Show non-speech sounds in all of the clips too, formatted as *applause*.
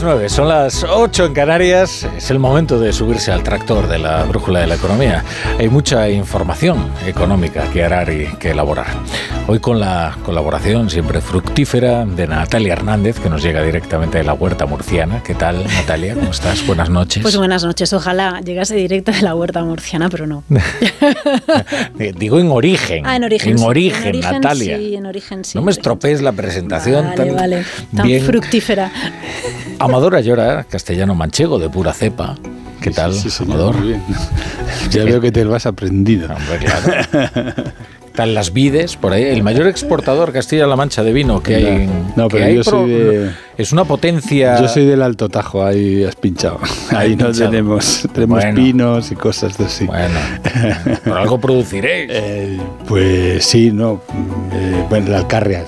Las 9, son las 8 en Canarias. Es el momento de subirse al tractor de la brújula de la economía. Hay mucha información económica que arar y que elaborar. Hoy con la colaboración siempre fructífera de Natalia Hernández, que nos llega directamente de la huerta murciana. ¿Qué tal, Natalia? ¿Cómo estás? Buenas noches. Pues buenas noches. Ojalá llegase directo de la huerta murciana, pero no. *laughs* Digo en origen. Ah, en origen. En sí. origen, En origen, Natalia. Sí, en origen sí. no me estropees la presentación Vale, tan, vale. Tan bien. fructífera. Amador Ayora, castellano manchego de pura cepa. ¿Qué tal, Sí, señor, Amador? muy bien. *laughs* Ya veo que te lo has aprendido. Hombre, claro. *laughs* Están las vides por ahí. El mayor exportador Castilla-La Mancha de vino que hay. No, pero yo soy de- Es una potencia. Yo soy del Alto Tajo, ahí has pinchado. Ahí *laughs* no pinchado. tenemos, tenemos Bueno. pinos y cosas de así. Bueno, *laughs* por algo produciréis. Eh, pues sí, no. eh, bueno, la alcarria,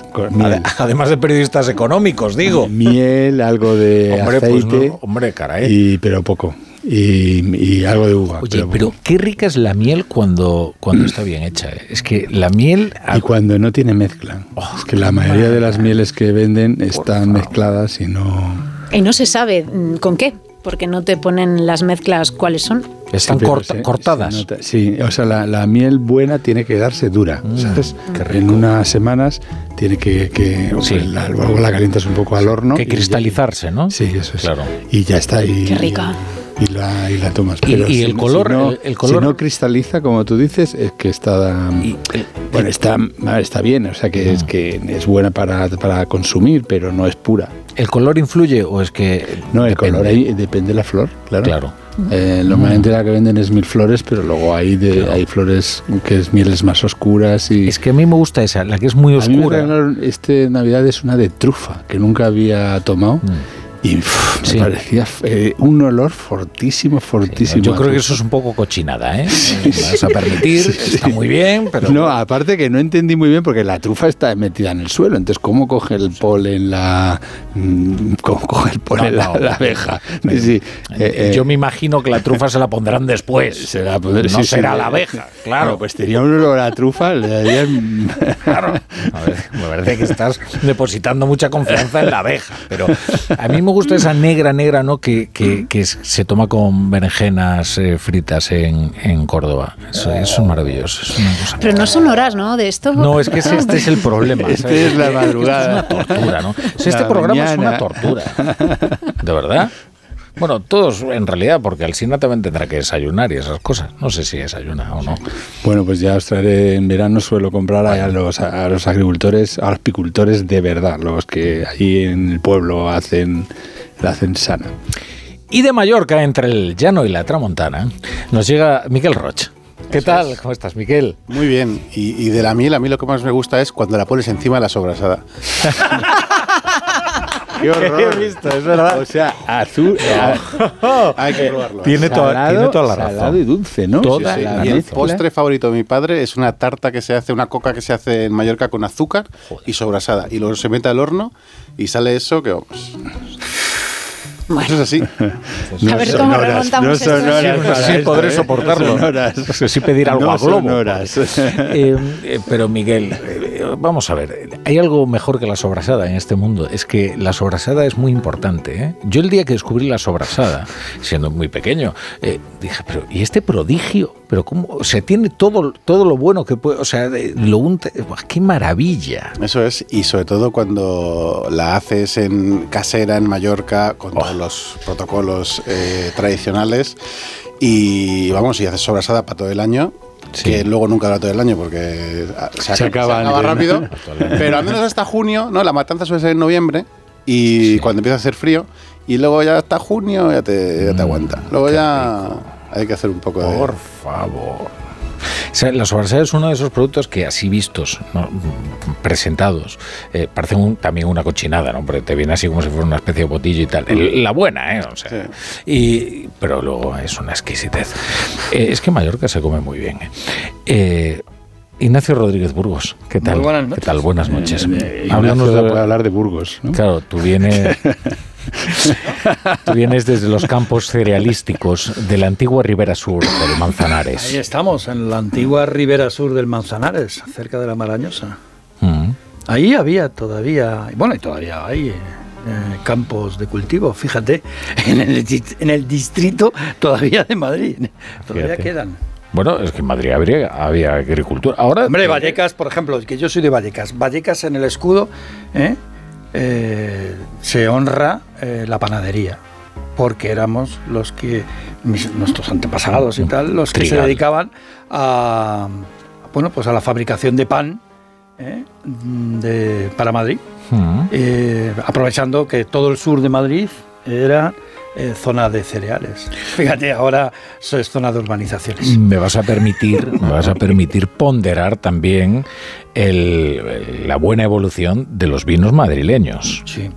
Además de periodistas económicos, digo. Miel, algo de Hombre, pues aceite, no, hombre, caray. y, pero poco. Y, y algo de uva. Oye, poco. pero qué rica es la miel cuando, cuando está bien hecha. ¿eh? Es que la miel. Y cuando no tiene mezcla. Oh, es que la mayoría de las mieles que venden están mezcladas y no. Y no se sabe mm, con qué, porque no te ponen las mezclas cuáles son. Están Sí, pero corta- se- cortadas. se nota- sí, o sea, la, la miel buena tiene que quedarse dura, Mm, ¿sabes? En unas semanas tiene que... que o Sí. la- luego la calientas un poco al horno. que y ya- cristalizarse, ¿no? Sí, eso es. Claro. Y ya está. Y, Qué rica. Y la, y la tomas. Y- Pero y el no- color- Si no, el- el color- si no cristaliza, como tú dices, es que está... Y el- bueno, está, a ver, está bien, o sea, que es que es buena para, para consumir, pero no es pura. ¿El color influye o es que.? No, el depende? color ahí depende de la flor, claro. Claro. Eh, normalmente la que venden es mil flores, pero luego hay de Claro. hay flores que es mieles más oscuras y Es que a mí me gusta esa, la que es muy a mí me oscura. este Navidad es una de trufa que nunca había tomado Mm. Y me Sí. parecía eh, un olor fortísimo, fortísimo. Yo creo que eso es un poco cochinada, ¿eh? Me vas a permitir, está muy bien, pero. No, aparte que no entendí muy bien porque la trufa está metida en el suelo, entonces ¿cómo coge el polen la mm, cómo coge el polen No, no. la, la abeja? Sí, sí. Eh, eh, Yo me imagino que la trufa se la pondrán después. *laughs* pues, no sí, sí, será la abeja, claro. Bueno, pues tenía un olor a trufa, le darían- *laughs* Claro. A ver, me parece que estás depositando mucha confianza en la abeja. Pero a mí me gusta esa negra, negra, ¿no? Que, que- que es- se toma con berenjenas eh, fritas en, en Córdoba. Eso, eso es maravilloso. Es una cosa Pero no son horas, ¿no? De esto. No, es que ese- este es el problema. *laughs* Este es la Que madrugada. Esto es una tortura, ¿no? O sea, este La programa es una tortura. *laughs* ¿De verdad? Bueno, todos en realidad, porque Alcina también tendrá que desayunar y esas cosas. No sé si desayuna o no. Bueno, pues ya os traeré en verano, suelo comprar a los, a los agricultores, a los apicultores de verdad, los que ahí en el pueblo hacen, la hacen sana. Y de Mallorca, entre el llano y la tramontana, nos llega Miquel Roch. ¿Qué tal? ¿Cómo estás, Miquel? Muy bien. Y, y de la miel, a mí lo que más me gusta es cuando la pones encima de la sobrasada. *laughs* ¡Qué horror! He visto, es verdad. O sea, azul, Hay que probarlo. Tiene toda- salado, tiene toda la razón. salado y dulce, ¿no? Toda Sí, sí, la la Y el mezcla. postre favorito de mi padre es una tarta que se hace, una coca que se hace en Mallorca con azúcar y sobrasada. Y luego se mete al horno y sale eso que vamos. Bueno, Eso es así. *laughs* a ver cómo horas, remontamos no esto. son horas Sí, sí, esto, podré ¿eh? soportarlo. No son horas. No sé si pedir algo No a son Globo. horas. *laughs* Eh, eh, pero Miguel, eh, vamos a ver, hay algo mejor que la sobrasada en este mundo. Es que la sobrasada es muy importante. ¿eh? Yo el día que descubrí la sobrasada, siendo muy pequeño, eh, dije, pero ¿y este prodigio? Pero cómo, o sea, tiene todo, todo lo bueno que puede, o sea, de- lo unte, ¡buah, qué maravilla. Eso es. Y sobre todo cuando la haces en casera en Mallorca con todos los protocolos eh, tradicionales. Y vamos, y haces sobrasada para todo el año. Sí. Que luego nunca dura todo el año porque ah, se, Se acaba, acaba antes, ¿no? rápido. *laughs* Pero al menos hasta junio, ¿no? La matanza suele ser en noviembre. y cuando empieza a hacer frío, y luego ya hasta junio ya te, ya te aguanta. Luego qué ya hay que hacer un poco de... Por favor. Sea, la sobrasada es uno de esos productos que así vistos, ¿no? presentados, eh, parecen un- también una cochinada, ¿no? Porque te viene así como si fuera una especie de botillo y tal. El- la buena, ¿eh? O sea, y, pero luego es una exquisitez. Eh, es que Mallorca se come muy bien. ¿eh? Eh, Ignacio Rodríguez Burgos, ¿qué tal? Muy buenas ¿Qué noches. tal? Buenas noches. Eh, Ignacio de- hablar de Burgos, ¿no? Claro, tú vienes, *laughs* *laughs* tú vienes desde los campos cerealísticos de la antigua Ribera Sur del Manzanares. Ahí estamos, en la antigua ribera sur del Manzanares, cerca de la Marañosa. Mm. Ahí había todavía, bueno, y todavía hay eh, campos de cultivo, fíjate, *laughs* en el, en el distrito todavía de Madrid, todavía Fíjate. quedan. Bueno, es que en Madrid habría, había agricultura. Ahora, Hombre, Vallecas, por ejemplo, que yo soy de Vallecas, Vallecas en el escudo ¿eh? Eh, se honra eh, la panadería, porque éramos los que, mis- nuestros antepasados y tal, los que se dedicaban a, bueno, pues a la fabricación de pan ¿eh? de, para Madrid. Mm. aprovechando que todo el sur de Madrid era eh, zona de cereales. Fíjate, ahora es zona de urbanizaciones. me vas a permitir, me vas a permitir ponderar también el- la buena evolución de los vinos madrileños. Sí.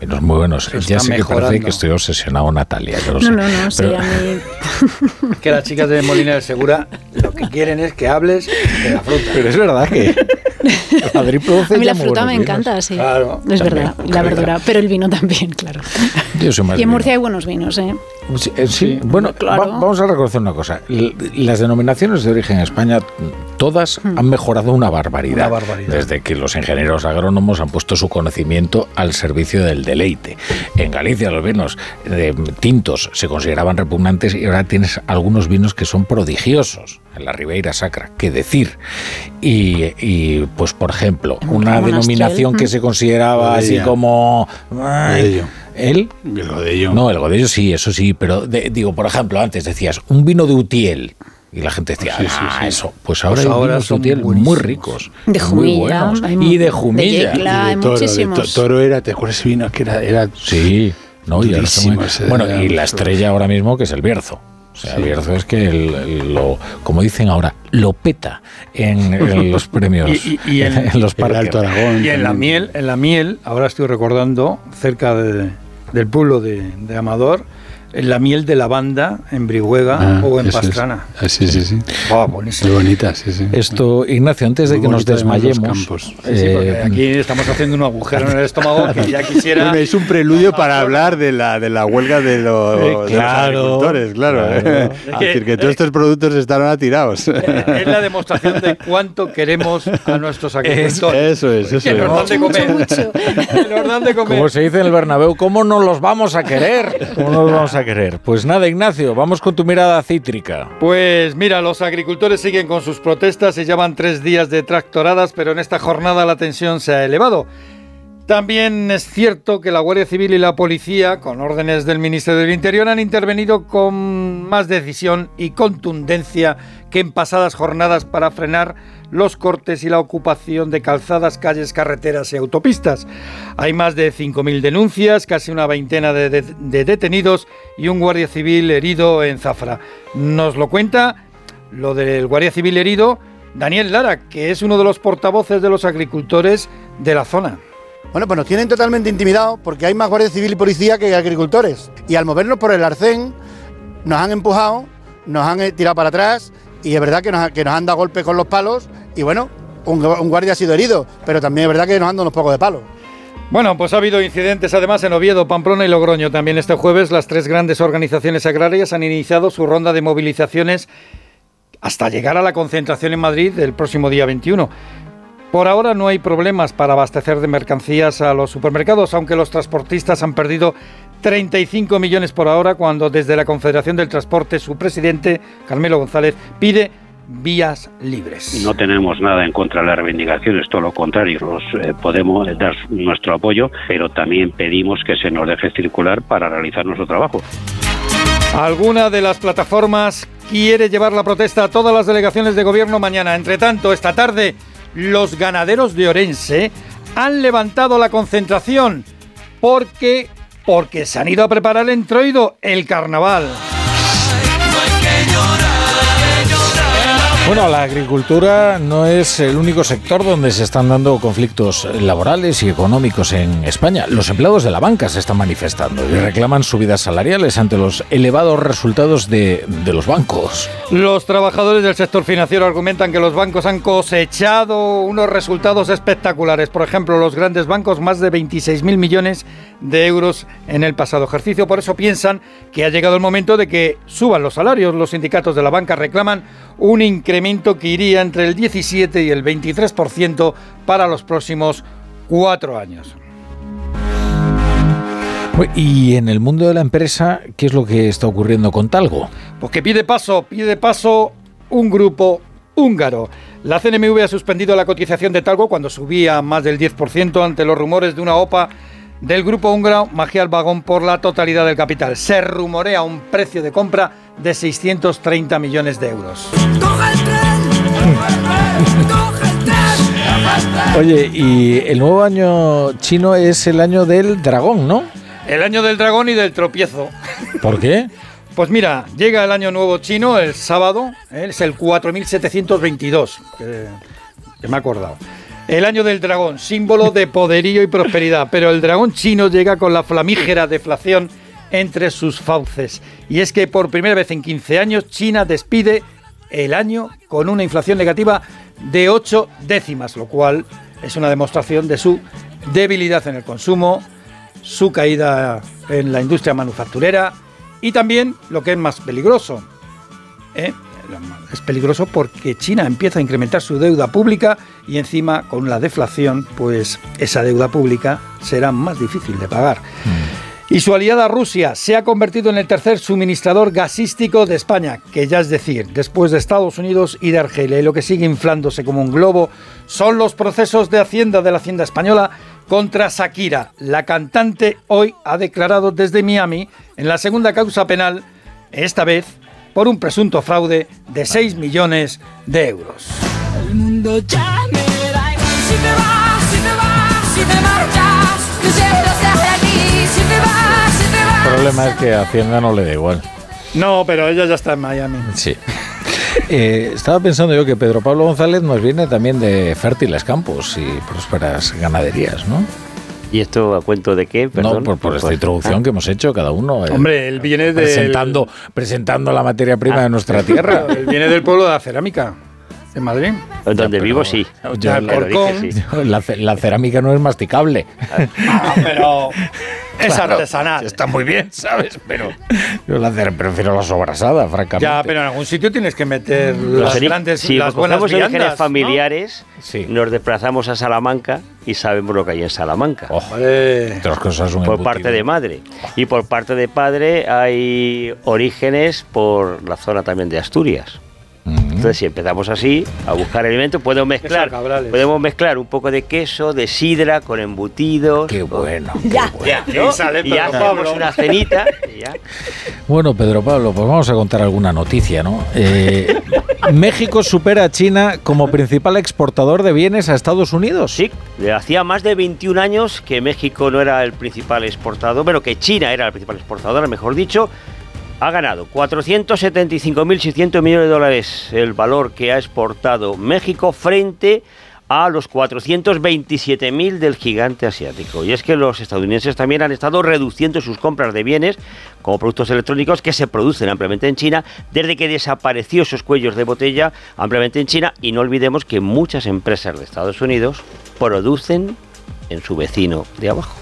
Vinos muy buenos. Se Ya sé que parece mejorando. que estoy obsesionado, Natalia. lo No, sé. no, no, sí, Pero- a mí... *laughs* Que las chicas de Molina de Segura lo que quieren es que hables de la fruta. Pero es verdad que Madrid produce A mí la fruta me vinos. encanta, sí. Claro. es También, verdad. Y la calidad. verdura, pero el vino también, *laughs* claro. Yo soy más Y en vino. Murcia hay buenos vinos, ¿eh? Sí, eh, sí, bueno, claro. va- vamos a reconocer una cosa. Las denominaciones de origen en España, todas han mejorado una barbaridad, Una barbaridad. Desde que los ingenieros agrónomos han puesto su conocimiento al servicio del deleite. En Galicia los vinos eh, tintos se consideraban repugnantes y ahora tienes algunos vinos que son prodigiosos. En la Ribeira Sacra, qué decir. Y, y, pues, por ejemplo, una denominación que mm. se consideraba así como... ay. ¿El? El godello. No, el godello sí, eso sí, pero de- digo, por ejemplo, antes decías un vino de Utiel. Y la gente decía, Sí, sí, ah, sí. eso. Pues ahora Pues hay ahora vinos de son Utiel muy ricos. De muy Jumilla, buenos. hay Y de de Jumilla. Yecla. hay de toro, de muchísimos. to- toro era, ¿te acuerdas ese vino que era, era Sí, no, y muy- Bueno, y la estrella ahora mismo que es el Bierzo. Sea, el Sí. Bierzo es que el- el- lo, como dicen ahora, lo peta en, en los *laughs* premios, Y- y- y en- *laughs* en los parques. Alto Aragón? Y en la miel, en la miel, ahora estoy recordando, cerca de- del pueblo de, de Amador, la miel de lavanda en Brihuega Ah, o en eso es. Pastrana. Ah, sí, sí, sí. Muy buenísimo. bonita, sí, sí. Esto, Ignacio, antes de Muy que nos desmayemos, campos. Sí, eh, aquí estamos haciendo un agujero en el estómago que ya *laughs* quisiera. Bueno, es un preludio *laughs* para hablar de la, de la huelga de los, Eh, de los claro, agricultores, claro. claro. Es decir, que todos estos productos están ahora tirados. es la demostración de cuánto queremos a nuestros agricultores. Eso es, eso que nos dan es. de comer. *laughs* Que nos dan de comer. Como se dice en el Bernabéu, ¿cómo no los vamos a querer? ¿Cómo no los vamos a querer? Pues nada, Ignacio, vamos con tu mirada cítrica. Pues mira, los agricultores siguen con sus protestas y llevan tres días de tractoradas, pero en esta jornada la tensión se ha elevado. También es cierto que la Guardia Civil y la policía, con órdenes del Ministerio del Interior, han intervenido con más decisión y contundencia que en pasadas jornadas para frenar los cortes y la ocupación de calzadas, calles, carreteras y autopistas. Hay más de 5.000 denuncias, casi una veintena de, de- de detenidos y un guardia civil herido en Zafra. Nos lo cuenta lo del guardia civil herido, Daniel Lara, que es uno de los portavoces de los agricultores de la zona. Bueno, pues nos tienen totalmente intimidados porque hay más guardia civil y policía que agricultores. Y al movernos por el arcén, nos han empujado, nos han eh, tirado para atrás y es verdad que nos, que nos han dado golpes con los palos y bueno, un, gu- un guardia ha sido herido, pero también es verdad que nos han dado unos pocos de palos. Bueno, pues ha habido incidentes además en Oviedo, Pamplona y Logroño. También este jueves las tres grandes organizaciones agrarias han iniciado su ronda de movilizaciones hasta llegar a la concentración en Madrid el próximo día 21. Por ahora no hay problemas para abastecer de mercancías a los supermercados, aunque los transportistas han perdido 35 millones por hora cuando desde la Confederación del Transporte su presidente, Carmelo González, pide vías libres. No tenemos nada en contra de las reivindicaciones, todo lo contrario, eh, podemos dar nuestro apoyo, pero también pedimos que se nos deje circular para realizar nuestro trabajo. Alguna de las plataformas quiere llevar la protesta a todas las delegaciones de gobierno mañana. Entre tanto, esta tarde, los ganaderos de Orense han levantado la concentración porque, porque se han ido a preparar el entroido, el carnaval. Bueno, la agricultura no es el único sector donde se están dando conflictos laborales y económicos en España. Los empleados de la banca se están manifestando y reclaman subidas salariales ante los elevados resultados de, los bancos. Los trabajadores del sector financiero argumentan que los bancos han cosechado unos resultados espectaculares. Por ejemplo, los grandes bancos, más de 26.000 millones de euros en el pasado ejercicio. Por eso piensan que ha llegado el momento de que suban los salarios. Los sindicatos de la banca reclaman un incremento que iría entre el 17 y el 23% para los próximos cuatro años. Y en el mundo de la empresa, ¿qué es lo que está ocurriendo con Talgo? Pues que pide paso, pide paso un grupo húngaro. La CNMV ha suspendido la cotización de Talgo cuando subía más del 10% ante los rumores de una OPA del grupo húngaro Magial Vagón por la totalidad del capital. Se rumorea un precio de compra de 630 millones de euros. Oye, y el nuevo año chino es el año del dragón, ¿no? El año del dragón y del tropiezo. ¿Por qué? Pues mira, llega el año nuevo chino el sábado, ¿eh? es el 4722, que, que me he acordado. El año del dragón, símbolo de poderío y prosperidad, pero el dragón chino llega con la flamígera deflación entre sus fauces. Y es que por primera vez en 15 años China despide el año con una inflación negativa de 8 décimas, lo cual es una demostración de su debilidad en el consumo, su caída en la industria manufacturera y también lo que es más peligroso. ¿eh? Es peligroso porque China empieza a incrementar su deuda pública y encima con la deflación, pues esa deuda pública será más difícil de pagar. Y su aliada Rusia se ha convertido en el tercer suministrador gasístico de España, que ya es decir, después de Estados Unidos y de Argelia. Y lo que sigue inflándose como un globo son los procesos de Hacienda de la Hacienda Española contra Shakira. La cantante hoy ha declarado desde Miami en la segunda causa penal, esta vez por un presunto fraude de 6 millones de euros. El mundo ya me da igual si te vas, si te vas, si te marchas. Yo siempre estaré aquí si te vas, si te vas. El problema es que a Hacienda no le da igual. No, pero ella ya está en Miami. Sí. *laughs* Eh, estaba pensando yo que Pedro Pablo González nos viene también de fértiles campos y prósperas ganaderías, ¿no? ¿Y esto a cuento de qué? Perdón? no, por, por esta Pues- introducción Ah. que hemos hecho cada uno. eh, Hombre, él viene de presentando, presentando la materia prima de nuestra tierra. *laughs* Él viene del pueblo de la cerámica, en Madrid. Donde pero- vivo sí. Ya, Pero dije sí. La, ce- la cerámica no es masticable. Ah, pero es Claro, artesanal. Está muy bien, ¿sabes? Pero yo la cer- prefiero la sobrasada, francamente. Ya, pero en algún sitio tienes que meter Los las grandes, si las buenas viandas, ¿no? familiares, Sí. nos desplazamos a Salamanca y sabemos lo que hay en Salamanca. Ojo, Vale. otras cosas por embutido. parte de madre. Y por parte de padre hay orígenes por la zona también de Asturias. Entonces, si empezamos así a buscar alimentos, podemos mezclar, podemos mezclar un poco de queso, de sidra con embutidos. Qué bueno. Ya. ¿no? Y sale Y Pablo. una cenita. y ya. Bueno, Pedro Pablo, pues vamos a contar alguna noticia, ¿no? Eh, México supera a China como principal exportador de bienes a Estados Unidos. Sí, hacía más de 21 años que México no era el principal exportador, pero que China era el principal exportador, mejor dicho. Ha ganado 475.600 millones de dólares el valor que ha exportado México frente a los 427.000 del gigante asiático. Y es que los estadounidenses también han estado reduciendo sus compras de bienes como productos electrónicos que se producen ampliamente en China desde que desapareció esos cuellos de botella ampliamente en China. Y no olvidemos que muchas empresas de Estados Unidos producen en su vecino de abajo.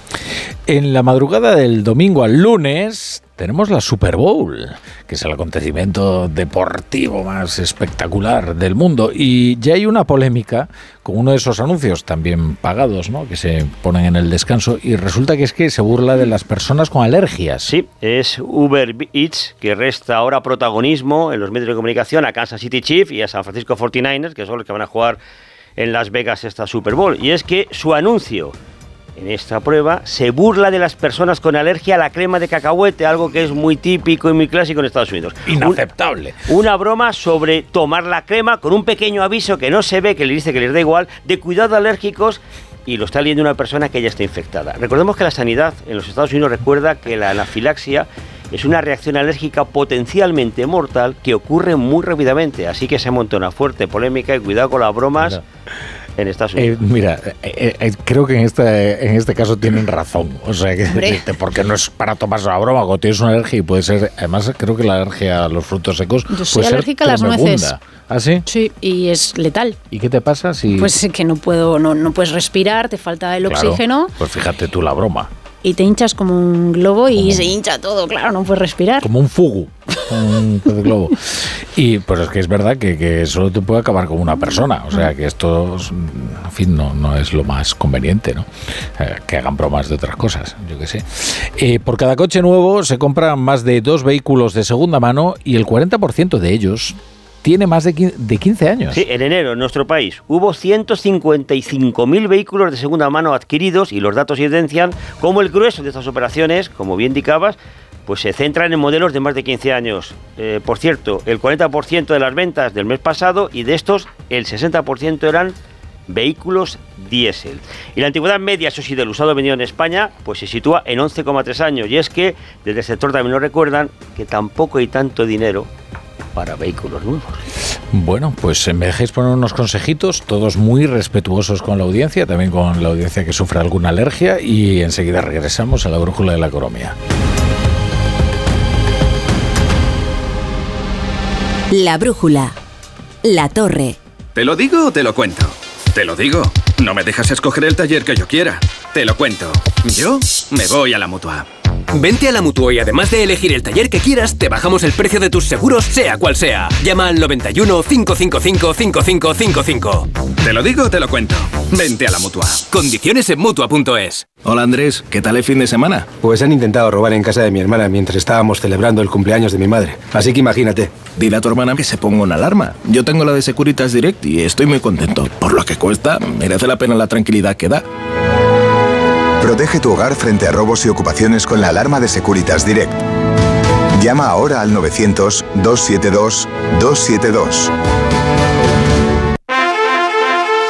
En la madrugada del domingo al lunes tenemos la Super Bowl, que es el acontecimiento deportivo más espectacular del mundo. Y ya hay una polémica con uno de esos anuncios también pagados, ¿no? que se ponen en el descanso. Y resulta que es que se burla de las personas con alergias. Sí, es Uber Eats que resta ahora protagonismo en los medios de comunicación a Kansas City Chiefs y a San Francisco 49ers, que son los que van a jugar en Las Vegas esta Super Bowl. Y es que su anuncio en esta prueba se burla de las personas con alergia a la crema de cacahuete, algo que es muy típico y muy clásico en Estados Unidos. Un- Inaceptable. una broma sobre tomar la crema con un pequeño aviso que no se ve, que le dice que les da igual, de cuidado alérgicos y lo está leyendo una persona que ya está infectada. Recordemos que la sanidad en los Estados Unidos recuerda que la anafilaxia es una reacción alérgica potencialmente mortal que ocurre muy rápidamente, así que se monta una fuerte polémica y cuidado con las bromas en Estados Eh, Unidos. mira, eh, eh, creo que en este, en este caso tienen razón. O sea, que, porque no es para tomarse la broma. Cuando tienes una alergia y puede ser. Además, creo que la alergia a los frutos secos. Yo soy puede ser alérgica a las nueces. ¿Ah, sí? Sí, y es letal. ¿Y qué te pasa si.? Pues que no puedo, no, no puedes respirar, te falta el Claro, oxígeno Pues fíjate tú la broma. Y te hinchas como un globo y se hincha todo, claro, no puedes respirar. Como un fugu. Un *laughs* pez globo. Y pues es que es verdad que, que solo te puede acabar como una persona. O sea que esto, es, en fin, no, no es lo más conveniente, ¿no? Eh, que hagan bromas de otras cosas, yo qué sé. Eh, por cada coche nuevo se compran más de dos vehículos de segunda mano y el 40% de ellos tiene más de 15, de 15 años. Sí, en enero en nuestro país hubo 155.000 vehículos de segunda mano adquiridos y los datos evidencian cómo el grueso de estas operaciones, como bien indicabas, pues se centran en modelos de más de 15 años. Eh, por cierto, el 40% de las ventas del mes pasado y de estos el 60% eran vehículos diésel. Y la antigüedad media, eso sí, del usado vendido en España, pues se sitúa en 11,3 años. Y es que desde el sector también nos recuerdan que tampoco hay tanto dinero para vehículos nuevos. Bueno, pues eh, me dejáis poner unos consejitos, todos muy respetuosos con la audiencia, también con la audiencia que sufre alguna alergia y enseguida regresamos a la brújula de la economía. La brújula. La torre. ¿Te lo digo o te lo cuento? Te lo digo. No me dejas escoger el taller que yo quiera. Te lo cuento. Yo me voy a la mutua. Vente a la Mutua y además de elegir el taller que quieras, te bajamos el precio de tus seguros, sea cual sea. Llama al 91 555 5555. Te lo digo o te lo cuento. Vente a la mutua. Condiciones en Mutua.es. Hola Andrés, ¿qué tal el fin de semana? Pues han intentado robar en casa de mi hermana mientras estábamos celebrando el cumpleaños de mi madre. Así que imagínate. Dile a tu hermana que se ponga una alarma. Yo tengo la de Securitas Direct y estoy muy contento. Por lo que cuesta, merece la pena la tranquilidad que da. Protege tu hogar frente a robos y ocupaciones con la alarma de Securitas Direct. Llama ahora al 900-272-272.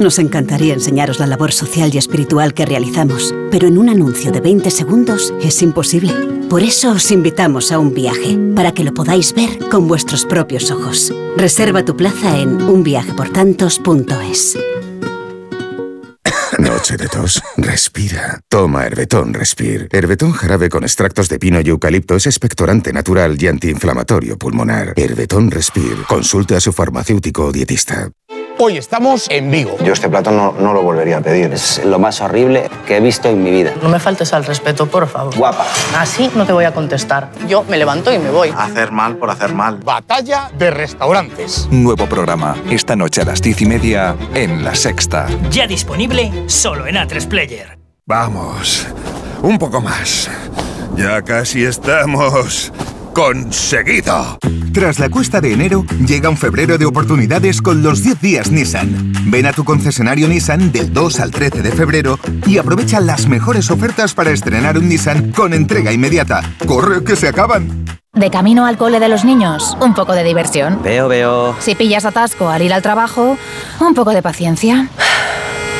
Nos encantaría enseñaros la labor social y espiritual que realizamos, pero en un anuncio de 20 segundos es imposible. Por eso os invitamos a un viaje, para que lo podáis ver con vuestros propios ojos. Reserva tu plaza en unviajeportantos.es. *coughs* Noche de tos. Respira. Toma Herbetón Respir. Herbetón jarabe con extractos de pino y eucalipto es expectorante natural y antiinflamatorio pulmonar. Herbetón Respir. Consulte a su farmacéutico o dietista. Hoy estamos en Vigo. Yo este plato no, no lo volvería a pedir. Es lo más horrible que he visto en mi vida. No me faltes al respeto, por favor. Guapa. Así no te voy a contestar. Yo me levanto y me voy. Hacer mal por hacer mal. Batalla de restaurantes. Nuevo programa, esta noche a las diez y media en La Sexta. Ya disponible solo en A3 Player. Vamos, un poco más. Ya casi estamos conseguido. Tras la cuesta de enero, llega un febrero de oportunidades con los 10 días Nissan. Ven a tu concesionario Nissan del 2 al 13 de febrero y aprovecha las mejores ofertas para estrenar un Nissan con entrega inmediata. ¡Corre, que se acaban! De camino al cole de los niños, un poco de diversión. Veo, veo. Si pillas atasco al ir al trabajo, un poco de paciencia.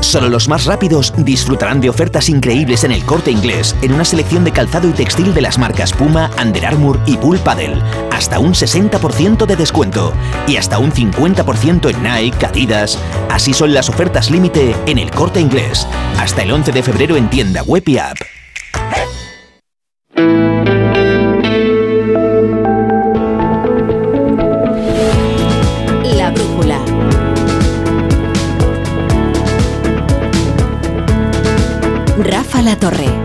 Solo los más rápidos disfrutarán de ofertas increíbles en el corte inglés, en una selección de calzado y textil de las marcas Puma, Under Armour y Bull Paddle. Hasta un 60% de descuento y hasta un 50% en Nike, Adidas. Así son las ofertas límite en el corte inglés. Hasta el 11 de febrero en tienda web y app. Rafa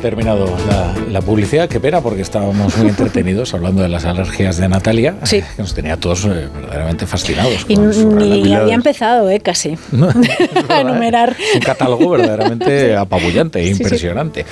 terminado la, la publicidad. Qué pena, porque estábamos muy *laughs* entretenidos hablando de las alergias de Natalia, Sí. que nos tenía todos eh, verdaderamente fascinados. Y ni había empezado, ¿eh? Casi. *laughs* *laughs* a enumerar. un catálogo verdaderamente apabullante e Sí, sí. impresionante.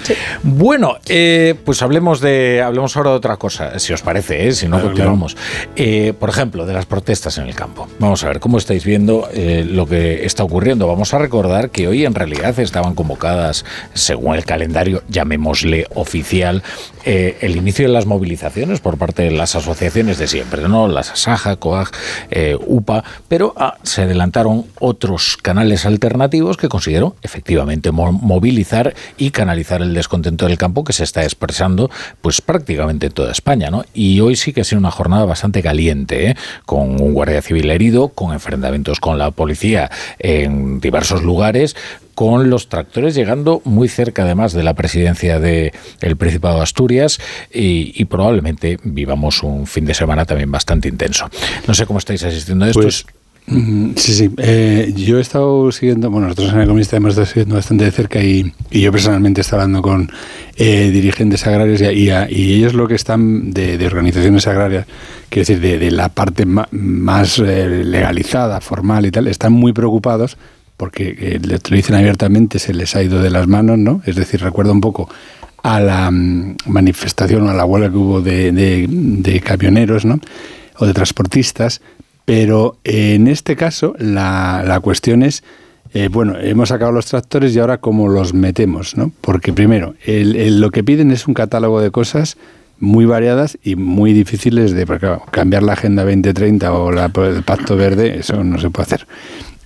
Bueno, eh, pues hablemos de hablemos ahora de otra cosa, si os parece, ¿eh? si no Claro, continuamos. Eh, por ejemplo, de las protestas en el campo. Vamos a ver cómo estáis viendo eh, lo que está ocurriendo. Vamos a recordar que hoy en realidad estaban convocadas, según el calendario, llamémosle oficial, eh, el inicio de las movilizaciones por parte de las asociaciones de siempre, ¿no? Las ASAJA, COAG, eh, UPA, pero ah, se adelantaron otros canales alternativos que consiguieron efectivamente mo- movilizar y canalizar el descontento del campo que se está expresando pues prácticamente en toda España, ¿no? Y hoy sí que ha sido una jornada bastante caliente, ¿eh? con un guardia civil herido, con enfrentamientos con la policía en diversos lugares, con los tractores llegando muy cerca además de la presidencia del Principado de Asturias y, probablemente vivamos un fin de semana también bastante intenso. No sé cómo estáis asistiendo a esto. Pues, mm, sí, sí. Eh, yo he estado siguiendo, bueno, nosotros en el Economista hemos estado siguiendo bastante de cerca y, yo personalmente he estado hablando con eh, dirigentes agrarios y, y y ellos lo que están de, de organizaciones agrarias, quiero decir, de, de la parte ma- más eh, legalizada, formal y tal, están muy preocupados porque eh, lo dicen abiertamente, se les ha ido de las manos, ¿no? Es decir, recuerda un poco a la mm, manifestación o a la huelga que hubo de, de- de camioneros, ¿no? O de transportistas, pero en este caso la, la cuestión es, eh, bueno, hemos sacado los tractores y ahora cómo los metemos, ¿no? Porque primero, el- el- lo que piden es un catálogo de cosas muy variadas y muy difíciles de porque, claro, cambiar la Agenda 2030 o la- el Pacto Verde, eso no se puede hacer.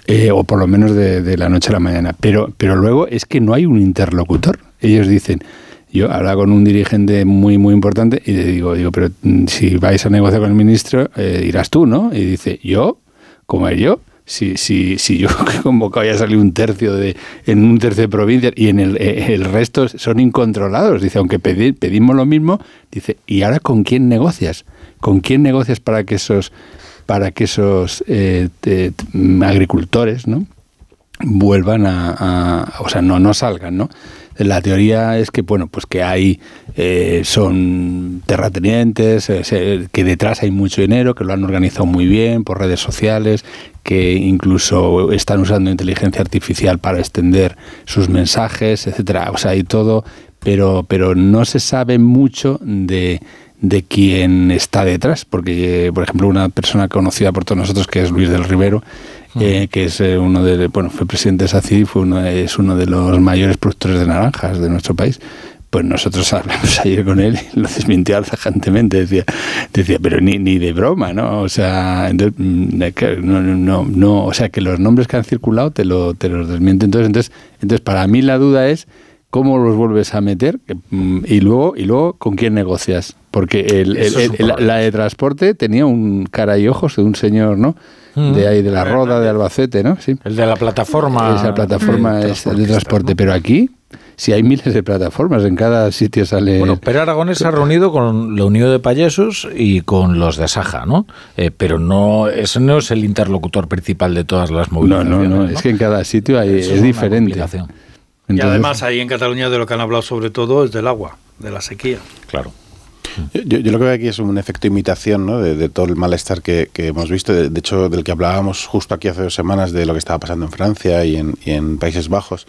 Eh, o por lo menos de, la noche a la mañana. Pero, pero luego es que no hay un interlocutor. Ellos dicen, yo hablaba con un dirigente muy, muy importante y le digo, digo, pero mm, si vais a negociar con el ministro, eh, irás tú, ¿no? Y dice, ¿yo? ¿Cómo es yo? Si, si, si yo *laughs* que convocado ya salido un tercio de, en un tercio de provincias y en el, eh, el resto son incontrolados. Dice, aunque pedi- pedimos lo mismo, dice, ¿y ahora con quién negocias? ¿Con quién negocias para que esos para que esos eh, mm, agricultores ¿no? vuelvan a, o sea no no salgan no la teoría es que bueno pues que hay eh, son terratenientes eh, que detrás hay mucho dinero que lo han organizado muy bien por redes sociales que incluso están usando inteligencia artificial para extender sus mensajes etcétera o sea hay todo pero pero no se sabe mucho de de quién está detrás, porque, por ejemplo, una persona conocida por todos nosotros, que es Luis del Rivero, eh, que es eh, uno de, bueno, fue presidente de SACID, fue uno, es uno de los mayores productores de naranjas de nuestro país. Pues nosotros *laughs* hablamos ayer con él y lo desmintió tajantemente. Decía, decía, pero ni, ni de broma, ¿no? O sea, entonces, mm, no, no, no, o sea, que los nombres que han circulado te, lo, te los desmienten. Entonces, entonces, entonces, para mí la duda es cómo los vuelves a meter mm, y luego y luego con quién negocias porque el, es la, de transporte tenía un cara y ojos de un señor no Mm. de ahí de la roda de Albacete no sí El de la plataforma. esa plataforma Mm. es el de transporte pero aquí si hay miles de plataformas en cada sitio sale Bueno, Pere Aragonés se ha reunido con la Unión de Payesos y con los de Saja, ¿no? Eh, pero no, ese no es el interlocutor principal de todas las no movilizaciones. no no es que en cada sitio hay, es una diferente Y además ahí en Cataluña de lo que han hablado sobre todo es del agua, de la sequía. Claro. Yo, yo lo que veo aquí es un efecto imitación ¿no? de, de todo el malestar que, que hemos visto, de, de hecho del que hablábamos justo aquí hace dos semanas de lo que estaba pasando en Francia y en, y en Países Bajos,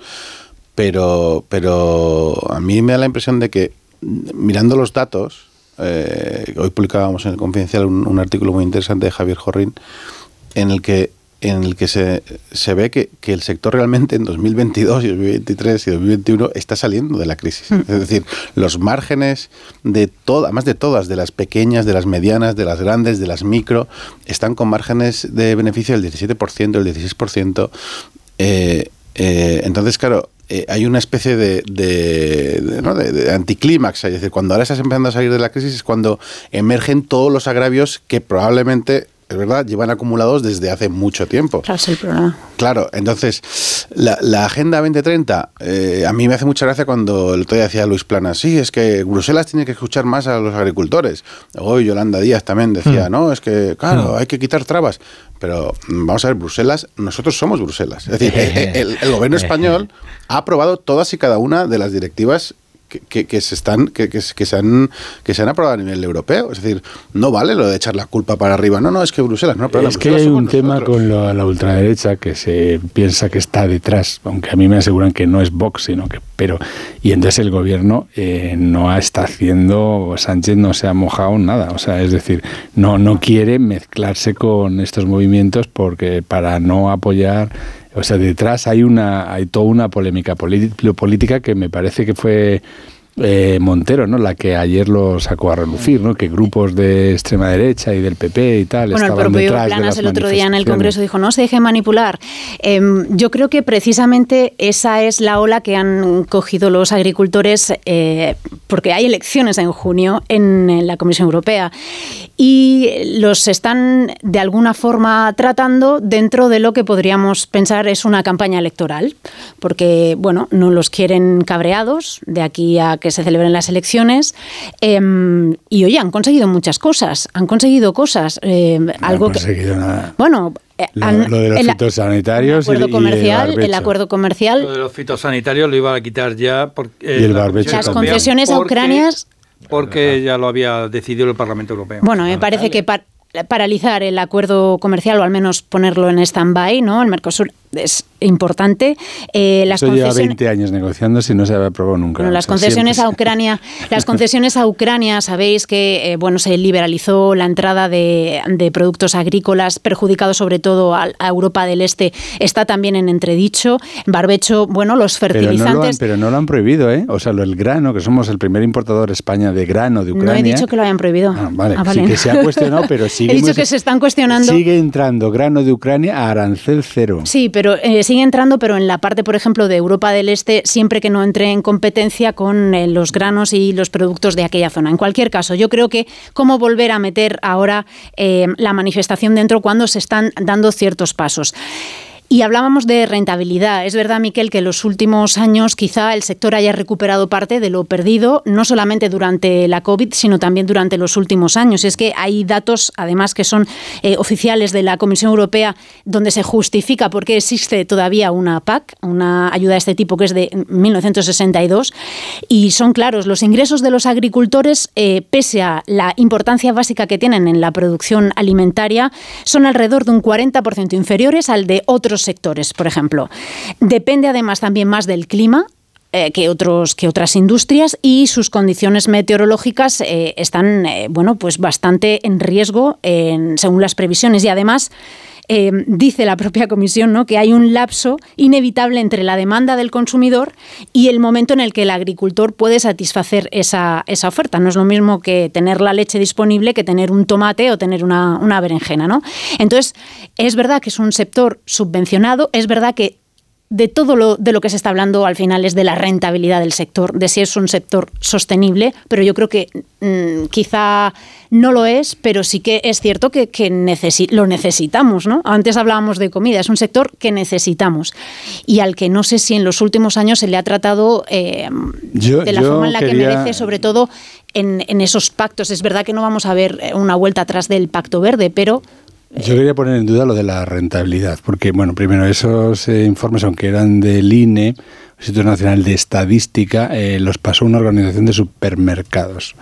pero, pero a mí me da la impresión de que mirando los datos, eh, hoy publicábamos en el Confidencial un, un artículo muy interesante de Javier Jorrín en el que en el que se, se ve que, que el sector realmente en 2022 y 2023 y 2021 está saliendo de la crisis. Es decir, los márgenes de todas, además de todas, de las pequeñas, de las medianas, de las grandes, de las micro, están con márgenes de beneficio del 17%, del 16%. Eh, eh, entonces, claro, eh, hay una especie de, de, de, ¿no? de- de anticlímax. Es decir, cuando ahora estás empezando a salir de la crisis es cuando emergen todos los agravios que probablemente, es verdad, llevan acumulados desde hace mucho tiempo. Claro, es el problema. Claro, entonces La, la Agenda 2030, eh, a mí me hace mucha gracia cuando el otro día decía Luis Plana, sí, es que Bruselas tiene que escuchar más a los agricultores. Hoy Yolanda Díaz también decía, Mm. no, es que, claro, Mm. hay que quitar trabas. Pero mm, vamos a ver, Bruselas, nosotros somos Bruselas. Es decir, *laughs* el, el gobierno *laughs* español ha aprobado todas y cada una de las directivas que, que- que se están que, que se- que se han que se han aprobado a nivel europeo. Es decir no vale lo de echar la culpa para arriba. No no es que Bruselas no pero es que Bruselas hay un tema nosotros. con lo- la ultraderecha que se piensa que está detrás, aunque a mí me aseguran que no es Vox, sino que pero y entonces el gobierno eh, no está haciendo Sánchez no se ha mojado nada, o sea, es decir, no no quiere mezclarse con estos movimientos porque para no apoyar o sea, detrás hay una hay toda una polémica polí- política que me parece que fue eh, Montero, ¿no? La que ayer lo sacó a relucir, ¿no? Que grupos de extrema derecha y del PP y tal Bueno, el estaban propio detrás de Planas las el otro día en el. Congreso dijo, no se deje manipular. Em, yo creo que precisamente esa es la ola que han cogido los agricultores eh, porque hay elecciones en junio en, en la Comisión Europea y los están de alguna forma tratando dentro de lo que podríamos pensar es una campaña electoral, porque, bueno, no los quieren cabreados de aquí a que se celebren las elecciones em, y, oye, han conseguido muchas cosas, han conseguido cosas, em, No algo han que... conseguido nada. Bueno, eh, Lo, lo de los el, fitosanitarios y, acuerdo y comercial, el el acuerdo comercial, Lo de los fitosanitarios lo iba a quitar ya porque, eh, Y el barbecho las concesiones a porque- ucranias Porque ya lo había decidido el Parlamento Europeo. Bueno, me parece que par- paralizar el acuerdo comercial o al menos ponerlo en stand-by, ¿no? El Mercosur es importante. Eh, las Eso lleva concesiones- 20 años negociando si no se había aprobado nunca. Bueno, O las sea, concesiones a siempre- Ucrania, las concesiones a Ucrania, sabéis que eh, bueno se liberalizó la entrada de, de productos agrícolas, perjudicado sobre todo a, a Europa del Este, está también en entredicho. Barbecho, bueno, los Pero no, lo han, fertilizantes. pero no lo han prohibido, ¿eh? O sea, el grano, que somos el primer importador España de grano de No, Ucrania. he dicho que lo hayan prohibido. Ah, vale, Ah, sí que se ha cuestionado, *laughs* pero sigue He dicho que se están cuestionando. Sigue entrando grano de Ucrania a arancel cero. Sí, pero eh, sigue entrando, pero en la parte, por ejemplo, de Europa del Este, siempre que no entre en competencia con eh, los granos y los productos de aquella zona. En cualquier caso, yo creo que cómo volver a meter ahora eh, la manifestación dentro cuando se están dando ciertos pasos. Y hablábamos de rentabilidad. Es verdad, Miquel, que en los últimos años quizá el sector haya recuperado parte de lo perdido, no solamente durante la COVID, sino también durante los últimos años. Es que hay datos, además, que son eh, oficiales de la Comisión Europea, donde se justifica por qué existe todavía una PAC, una ayuda de este tipo que es de 1962. Y son claros, los ingresos de los agricultores, eh, pese a la importancia básica que tienen en la producción alimentaria, son alrededor de un 40% inferiores al de otros sectores, por ejemplo. Depende además también más del clima, eh, que otros que otras industrias y sus condiciones meteorológicas eh, están eh, bueno pues bastante en riesgo en- según las previsiones y además eh, dice la propia comisión ¿no? que hay un lapso inevitable entre la demanda del consumidor y el momento en el que el agricultor puede satisfacer esa, esa oferta. No es lo mismo que tener la leche disponible que tener un tomate o tener una, una berenjena. ¿no? Entonces, es verdad que es un sector subvencionado, es verdad que de todo lo de lo que se está hablando al final es de la rentabilidad del sector, de si es un sector sostenible, pero yo creo que mm, quizá no lo es, pero sí que es cierto que, que necesi- lo necesitamos, ¿no? Antes hablábamos de comida, es un sector que necesitamos y al que no sé si en los últimos años se le ha tratado eh, Yo- de la forma en la que merece, sobre todo en, en esos pactos. Es verdad que no vamos a ver eh, una vuelta atrás del Pacto Verde, pero Yo quería poner en duda lo de la rentabilidad, porque, bueno, primero, esos eh, informes, aunque eran del INE, Instituto Nacional de Estadística, eh, los pasó una organización de supermercados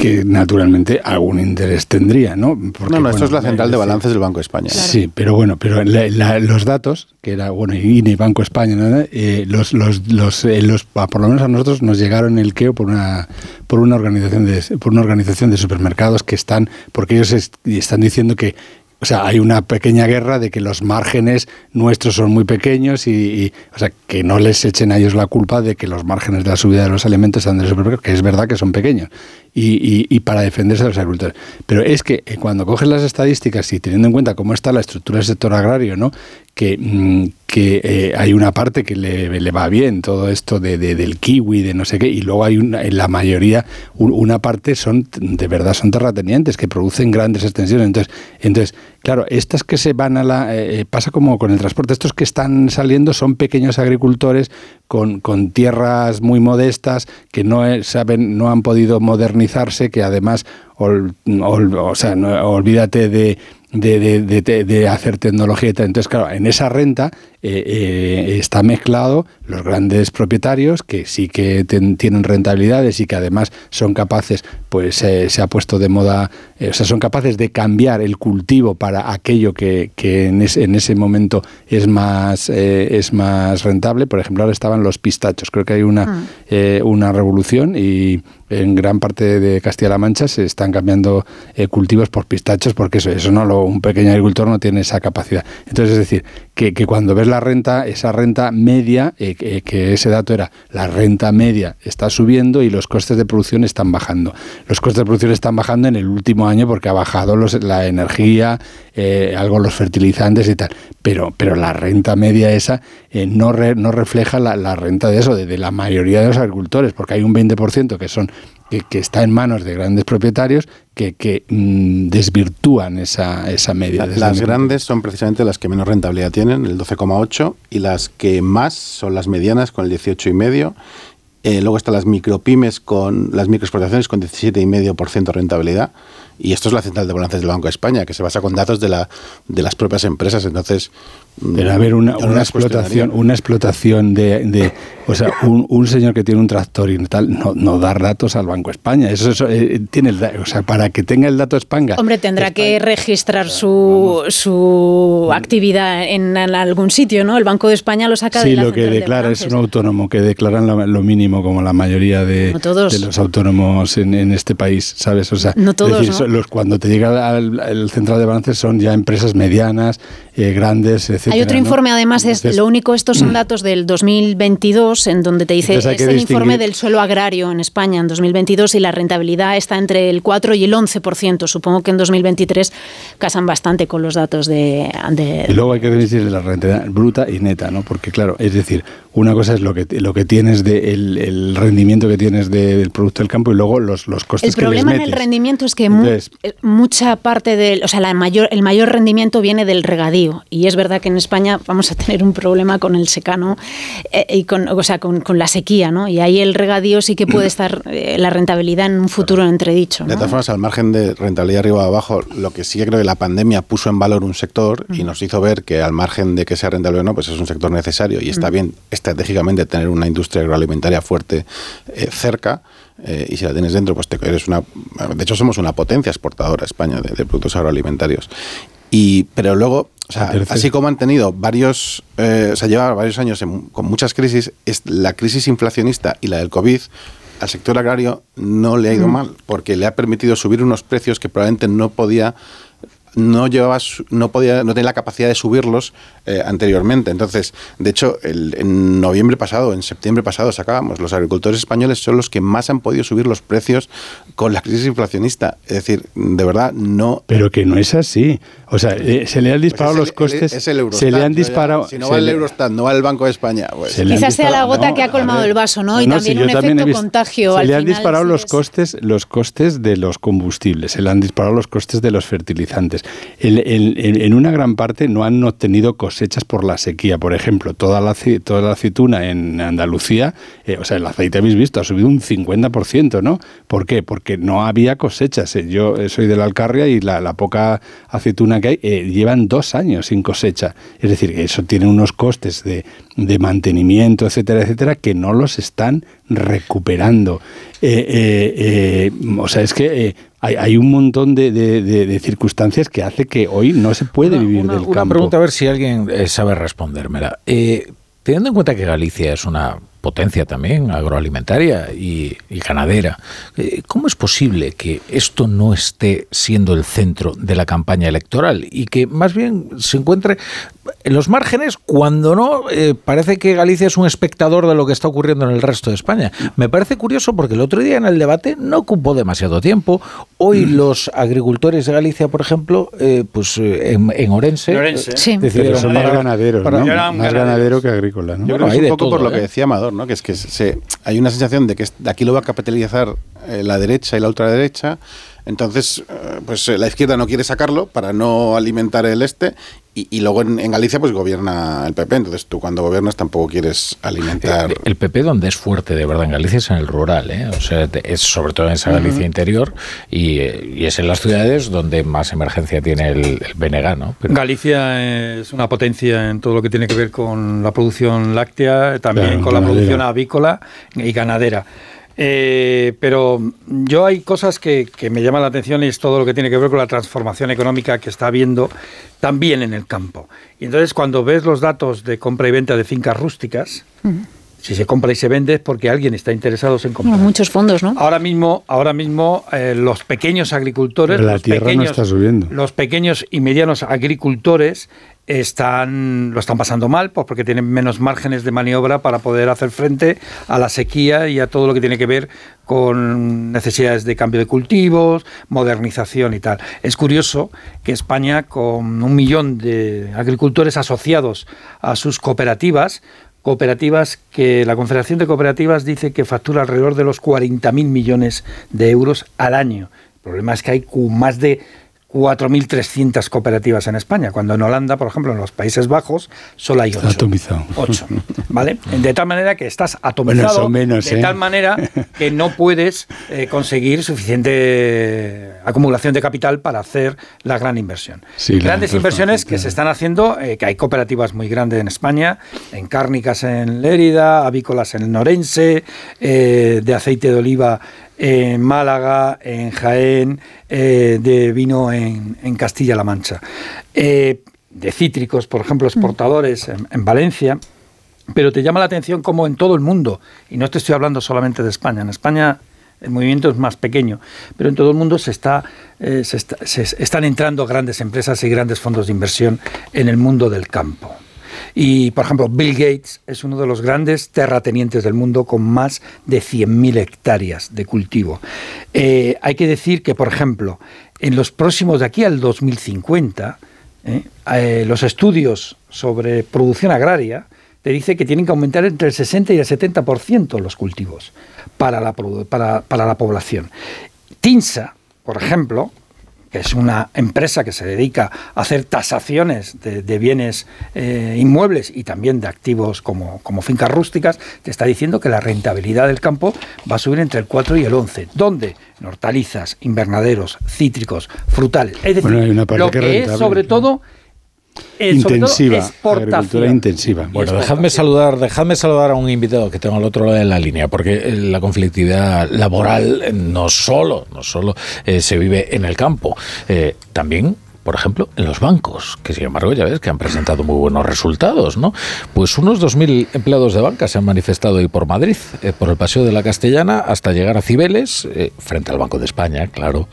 que naturalmente algún interés tendría, ¿no? Porque, no, no, esto es la central de decir, balances del Banco de España. Sí, pero bueno, pero la- la- los datos, que era, bueno, INE y Banco España, ¿no? Eh, los, los, los, eh, los- por lo menos a nosotros nos llegaron el queo por una, por una organización de, por una organización de supermercados que están, porque ellos es- están diciendo que o sea, hay una pequeña guerra de que los márgenes nuestros son muy pequeños y, o sea, que no les echen a ellos la culpa de que los márgenes de la subida de los alimentos sean de los supermercados, que es verdad que son pequeños, y, y- y para defenderse de los agricultores. Pero es que eh, cuando coges las estadísticas y teniendo en cuenta cómo está la estructura del sector agrario, ¿no? que, mm, que eh, hay una parte que le, le, va bien, todo esto de, del kiwi, de no sé qué, y luego hay una, en la mayoría, una parte son, de verdad, son terratenientes que producen grandes extensiones. Entonces, entonces claro, estas que se van a la... Eh, eh, pasa como con el transporte, estos que están saliendo son pequeños agricultores con, con tierras muy modestas que no saben, no han podido modernizarse, que además, o sea, no, olvídate de de, de, de, hacer tecnología y tal. Entonces, claro, en esa renta eh, eh, está mezclado los grandes propietarios que sí que tienen rentabilidades y que además son capaces, pues eh, se ha puesto de moda, o sea, son capaces de cambiar el cultivo para aquello que, que en, ese, en, ese, momento es más, es más rentable. Por ejemplo, ahora estaban los pistachos. Creo que hay una, ah. una revolución y en gran parte de Castilla-La Mancha se están cambiando cultivos por pistachos porque eso, eso no lo, un pequeño agricultor no tiene esa capacidad. Entonces, es decir, que, cuando ves la renta, esa renta media, eh, que ese dato era la renta media está subiendo y los costes de producción están bajando. Los costes de producción están bajando en el último año porque ha bajado la energía, eh, algo los fertilizantes y tal. Pero, pero la renta media esa eh, no, no refleja la, renta de eso, de, la mayoría de los agricultores, porque hay un 20% que son que, está en manos de grandes propietarios que, que mm, desvirtúan esa, esa media. las grandes son precisamente las que menos rentabilidad tienen, el 12,8, y las que más son las medianas con el 18,5. Eh, luego están las micropymes con las microexportaciones con 17,5% de rentabilidad y esto es la central de balances del Banco de España, que se basa con datos de, la, de las propias empresas. Entonces, pero a ver, una, una explotación, una explotación de, de o sea, un, un, señor que tiene un tractor y tal, no, no dar datos al Banco de España. Eso, eso eh, tiene el, o sea, para que tenga el dato España. Hombre, tendrá que registrar su, su actividad en, algún sitio, ¿no? El Banco de España lo saca sí, de la lo que declara es un autónomo que declaran lo, mínimo como la mayoría de, de los autónomos en, en, este país, ¿sabes? O sea, no todos, los, cuando te llega al, central de balances son ya empresas medianas, eh, grandes, etc. Hay otro informe, además, es lo único, estos son datos del 2022, en donde te dice, es el informe del suelo agrario en España en 2022 y la rentabilidad está entre el 4 y el 11%. Supongo que en 2023 casan bastante con los datos de... Y luego hay que decir la rentabilidad bruta y neta, ¿no? Porque claro, es decir, una cosa es lo que, lo que tienes de el, rendimiento que tienes del producto del campo y luego los, los costes que les metes. El problema en el rendimiento es que eh, mucha parte del, o sea, la mayor, el mayor rendimiento viene del regadío y es verdad que en España vamos a tener un problema con el secano eh, y con, o sea, con, con, la sequía, ¿no? Y ahí el regadío sí que puede *clears throat* estar eh, la rentabilidad en un futuro entredicho. De todas formas, al margen de rentabilidad arriba o abajo, lo que sí que creo que la pandemia puso en valor un sector y nos hizo ver que al margen de que sea rentable o no, pues es un sector necesario y está bien estratégicamente tener una industria agroalimentaria fuerte eh, cerca. Eh, y si la tienes dentro, pues te, eres una. De hecho, somos una potencia exportadora España de, productos agroalimentarios. Y, pero luego, o sea, así como han tenido varios, eh, o sea, lleva varios años con muchas crisis, es la crisis inflacionista y la del COVID al sector agrario no le ha ido mm. mal, porque le ha permitido subir unos precios que probablemente no podía no llevabas, no podía, no tenía la capacidad de subirlos eh, anteriormente. Entonces, de hecho, el, en noviembre pasado, en septiembre pasado, sacábamos, los agricultores españoles son los que más han podido subir los precios con la crisis inflacionista. Es decir, de verdad, no. Pero que no es así. O sea, eh, se le han pues disparado los costes. se le han disparado. si no va el Eurostat, no va el Banco de España. Pues. Quizás sea la gota que ha colmado el vaso, ¿no? Y también un efecto contagio. Se le han disparado los costes, los costes de los combustibles, se le han disparado los costes de los fertilizantes. En una gran parte no han obtenido cosechas por la sequía. Por ejemplo, toda la, toda la aceituna en Andalucía, eh, o sea, el aceite habéis visto, ha subido un 50%, ¿no? ¿Por qué? Porque no había cosechas. Eh, yo soy de la Alcarria y la, poca aceituna que hay, eh, llevan dos años sin cosecha. Es decir, eso tiene unos costes de, de mantenimiento, etcétera, etcétera, que no los están recuperando. Eh, eh, o sea, es que hay, hay, un montón de, de, circunstancias que hace que hoy no se puede vivir del campo. Una pregunta a ver si alguien sabe respondérmela. teniendo en cuenta que Galicia es una potencia también agroalimentaria y, ganadera. Eh, ¿Cómo es posible que esto no esté siendo el centro de la campaña electoral y que más bien se encuentre los márgenes, cuando no, eh, parece que Galicia es un espectador de lo que está ocurriendo en el resto de España. Me parece curioso porque el otro día en el debate no ocupó demasiado tiempo. Hoy Mm. los agricultores de Galicia, por ejemplo, eh, pues eh, en, en Orense, En Orense. eh, Sí. decidieron Pero son más ganaderos, ganadero que agrícola, ¿no? Yo Bueno, creo que es un poco todo, por lo que decía Amador, ¿no? que es que se, hay una sensación de que aquí lo va a capitalizar eh, la derecha y la ultraderecha, entonces eh, pues eh, la izquierda no quiere sacarlo para no alimentar el este y, y luego en, en Galicia pues gobierna el PP, entonces tú cuando gobiernas tampoco quieres alimentar... Eh, El PP donde es fuerte de verdad en Galicia es en el rural, ¿eh? o sea, es sobre todo en esa Galicia interior y, y es en las ciudades donde más emergencia tiene el, el BNG, ¿no? Pero- Galicia es una potencia en todo lo que tiene que ver con la producción láctea, también Claro, con la ganadera. producción avícola y ganadera. Eh, pero yo hay cosas que, que me llaman la atención y es todo lo que tiene que ver con la transformación económica que está habiendo también en el campo. Y entonces cuando ves los datos de compra y venta de fincas rústicas, si se compra y se vende es porque alguien está interesado en comprar. Bueno, muchos fondos, ¿no? Ahora mismo, ahora mismo eh, los pequeños agricultores, Pero la los tierra no está subiendo. los pequeños y medianos agricultores están lo están pasando mal pues porque tienen menos márgenes de maniobra para poder hacer frente a la sequía y a todo lo que tiene que ver con necesidades de cambio de cultivos, modernización y tal. Es curioso que España, con un millón de agricultores asociados a sus cooperativas, cooperativas que la Confederación de Cooperativas dice que factura alrededor de los 40.000 millones de euros al año. El problema es que hay más de 4.300 cooperativas en España, cuando en Holanda, por ejemplo, en los Países Bajos, solo hay Está 8. atomizado. Ocho, ¿vale? De tal manera que estás atomizado, son menos, de ¿eh? tal manera que no puedes eh, conseguir suficiente acumulación de capital para hacer la gran inversión. Sí, Grandes inversiones que se están haciendo, eh, que hay cooperativas muy grandes en España, en cárnicas en Lérida, avícolas en el Norense, eh, de aceite de oliva en Málaga, en Jaén, eh, de vino en, en Castilla-La Mancha. Eh, de cítricos, por ejemplo, exportadores en, en Valencia. Pero te llama la atención como en todo el mundo, y no te estoy hablando solamente de España, en España el movimiento es más pequeño, pero en todo el mundo se, está, eh, se, está- se están entrando grandes empresas y grandes fondos de inversión en el mundo del campo. Y, por ejemplo, Bill Gates es uno de los grandes terratenientes del mundo con más de 100.000 hectáreas de cultivo. Eh, hay que decir que, por ejemplo, en los próximos, de aquí al 2050, ¿eh? Eh, los estudios sobre producción agraria te dice que tienen que aumentar entre el 60 y el 70% los cultivos para la, para, para la población. TINSA, por ejemplo, que es una empresa que se dedica a hacer tasaciones de, de bienes eh, inmuebles y también de activos como, como fincas rústicas, te está diciendo que la rentabilidad del campo va a subir entre el 4 y el 11. ¿Dónde? En hortalizas, invernaderos, cítricos, frutales. Es decir, Bueno, hay una parte lo que que, es sobre todo... eh, intensiva, agricultura intensiva. Bueno, dejadme saludar, dejadme saludar a un invitado que tengo al otro lado de la línea, porque eh, la conflictividad laboral no solo, no solo eh, se vive en el campo, eh, también por ejemplo, en los bancos, que sin embargo ya ves que han presentado muy buenos resultados, ¿no? Pues unos 2.000 empleados de banca se han manifestado hoy por Madrid, eh, por el Paseo de la Castellana, hasta llegar a Cibeles, eh, frente al Banco de España, claro,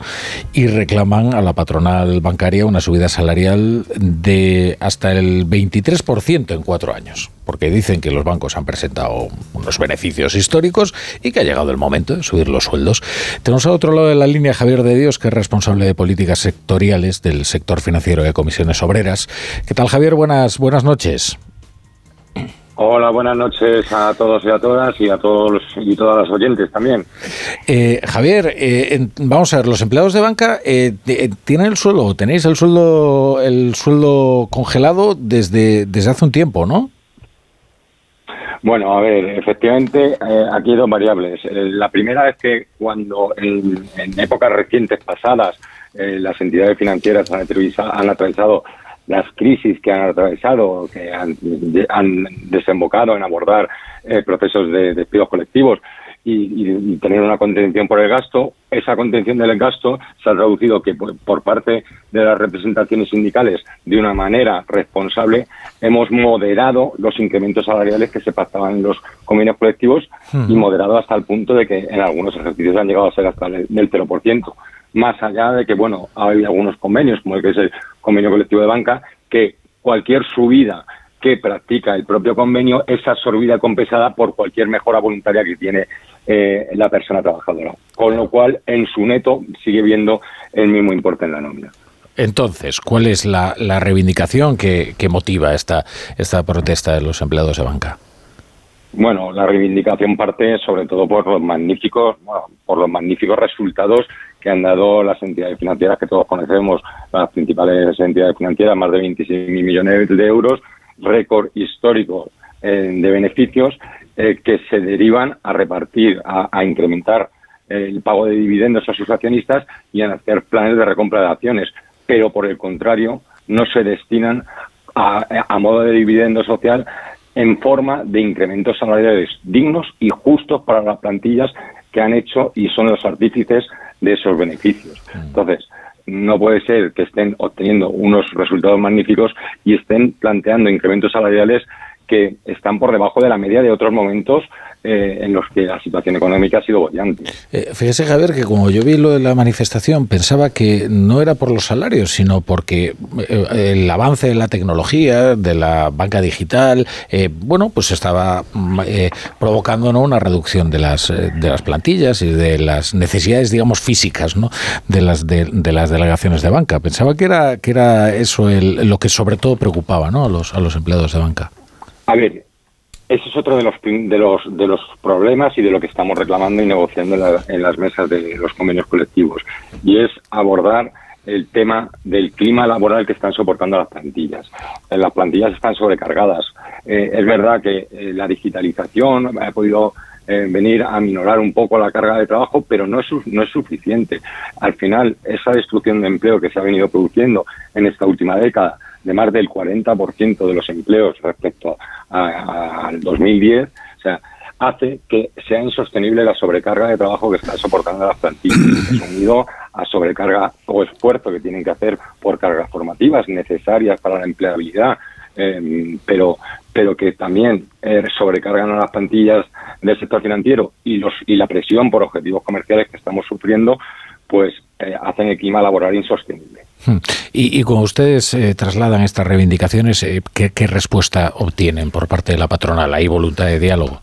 y reclaman a la patronal bancaria una subida salarial de hasta el 23% en cuatro años, porque dicen que los bancos han presentado unos beneficios históricos y que ha llegado el momento de subir los sueldos. Tenemos al otro lado de la línea Javier de Dios, que es responsable de políticas sectoriales del sector financiero de comisiones obreras. ¿Qué tal, Javier? Buenas, buenas noches. Hola, buenas noches a todos y a todas y a todos los- y todas las oyentes también. Eh, Javier, eh, en- vamos a ver, los empleados de banca eh, de- tienen el sueldo, tenéis el sueldo, el sueldo congelado desde, desde hace un tiempo, ¿no? Bueno, a ver, efectivamente, eh, aquí hay dos variables. Eh, la primera es que cuando en, épocas recientes pasadas eh, las entidades financieras han, atravesado las crisis que han atravesado, que han, de- desembocado en abordar eh, procesos de despidos colectivos y, y- tener una contención por el gasto, esa contención del gasto se ha traducido que por, por parte de las representaciones sindicales, de una manera responsable, hemos moderado los incrementos salariales que se pactaban en los convenios colectivos y moderado hasta el punto de que en algunos ejercicios han llegado a ser hasta el- del 0%. Más allá de que, bueno, hay algunos convenios, como el que es el convenio colectivo de banca, que cualquier subida que practica el propio convenio es absorbida y compensada por cualquier mejora voluntaria que tiene eh, la persona trabajadora. Con lo cual, en su neto sigue viendo el mismo importe en la nómina. Entonces, ¿cuál es la, reivindicación que, motiva esta, esta protesta de los empleados de banca? Bueno, la reivindicación parte sobre todo por los magníficos, por los magníficos resultados que han dado las entidades financieras que todos conocemos, las principales entidades financieras, más de 26 mil millones de euros, récord histórico eh, de beneficios eh, que se derivan a repartir, a, incrementar el pago de dividendos a sus accionistas y a hacer planes de recompra de acciones. Pero por el contrario, no se destinan a, a modo de dividendo social en forma de incrementos salariales dignos y justos para las plantillas que han hecho y son los artífices de esos beneficios. Mm. Entonces, no puede ser que estén obteniendo unos resultados magníficos y estén planteando incrementos salariales que están por debajo de la media de otros momentos eh, en los que la situación económica ha sido bollante. Eh, fíjese, Javier, que como yo vi lo de la manifestación, pensaba que no era por los salarios, sino porque eh, el avance de la tecnología, de la banca digital, bueno, pues estaba mm, provocando una reducción de las, de las plantillas y de las necesidades, digamos, físicas ¿no? de, las, de, las delegaciones de banca. Pensaba que era, eso lo que sobre todo preocupaba ¿no? a los empleados de banca. A ver, ese es otro de los, de los, de los problemas y de lo que estamos reclamando y negociando en, las mesas de los convenios colectivos. Y es abordar el tema del clima laboral que están soportando las plantillas. Eh, las plantillas están sobrecargadas. Eh, es verdad que eh, la digitalización ha podido venir a minorar un poco la carga de trabajo, pero no es, no es suficiente. Al final, esa destrucción de empleo que se ha venido produciendo en esta última década, de más del 40% de los empleos respecto al 2010, o sea, hace que sea insostenible la sobrecarga de trabajo que están soportando las plantillas, *clears throat* unido a sobrecarga o esfuerzo que tienen que hacer por cargas formativas necesarias para la empleabilidad, em, pero pero que también eh, sobrecargan a las plantillas del sector financiero y los y la presión por objetivos comerciales que estamos sufriendo, pues eh, hacen el clima laboral insostenible. Hmm. Y, y cuando ustedes eh, trasladan estas reivindicaciones, eh, ¿qué, respuesta obtienen por parte de la patronal? ¿Hay voluntad de diálogo?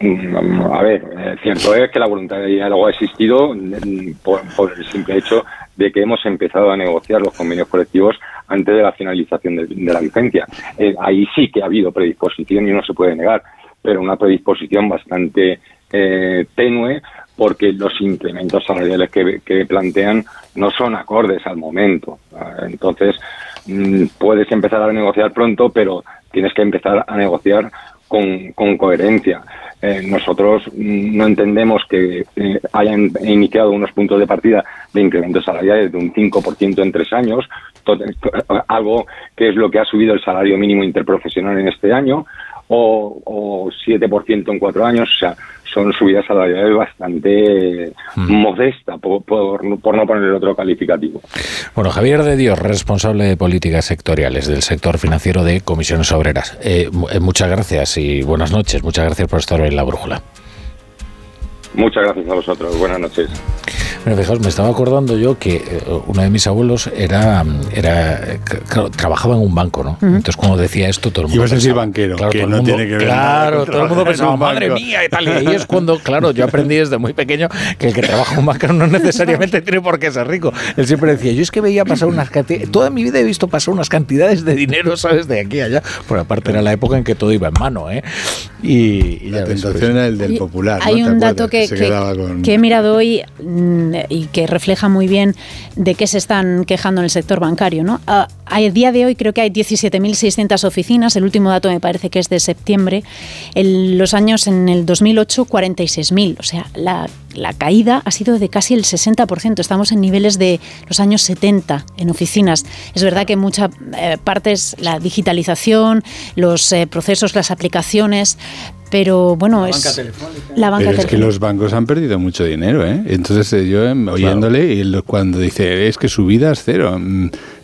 Mm, a ver, cierto es que la voluntad de diálogo ha existido mm, por, el simple hecho de que hemos empezado a negociar los convenios colectivos antes de la finalización de, la vigencia. ahí sí que ha habido predisposición y no se puede negar, pero una predisposición bastante tenue porque los incrementos salariales que, plantean no son acordes al momento. Entonces, mm, puedes empezar a negociar pronto, pero tienes que empezar a negociar con, coherencia. Eh, nosotros mm, no entendemos que eh, hayan iniciado unos puntos de partida de incrementos salariales de un 5% en tres años, algo que es lo que ha subido el salario mínimo interprofesional en este año, o, o 7% en cuatro años. O sea, son subidas salariales bastante mm. modestas, por, no poner el otro calificativo. Bueno, Javier de Dios, responsable de políticas sectoriales del sector financiero de Comisiones Obreras. Eh, eh, muchas gracias y buenas noches. Muchas gracias por estar en la brújula. Muchas gracias a vosotros. Buenas noches. Bueno, fijaos, me estaba acordando yo que eh, uno de mis abuelos era, era trabajaba en un banco, ¿no? Entonces, cuando decía esto, todo el mundo. Ibas a decir banquero, claro, que todo no mundo, tiene que ver Claro, todo el mundo pensaba, madre mía, y tal. Y ahí es cuando, claro, yo aprendí desde muy pequeño que el que trabaja en un banco no necesariamente tiene por qué ser rico. Él siempre decía, yo es que veía pasar unas cantidades. Toda mi vida he visto pasar unas cantidades de dinero, ¿sabes? De aquí a allá. Por aparte, era la época en que todo iba en mano, ¿eh? Y, la tentación pues, era el del popular. Hay un dato que, que he mirado hoy mm, y que refleja muy bien de qué se están quejando en el sector bancario. ¿no? A, día de hoy creo que hay 17.600 oficinas, el último dato me parece que es de septiembre, en los años en el 2008 46.000, o sea, la, caída ha sido de casi el 60%, estamos en niveles de los años 70 en oficinas. Es verdad que en muchas eh, partes la digitalización, los eh, procesos, las aplicaciones, pero bueno, La es banca telefónica. la banca Pero es que los bancos han perdido mucho dinero, ¿eh? Entonces eh, yo em, oyéndole y lo- cuando dice es que subidas cero,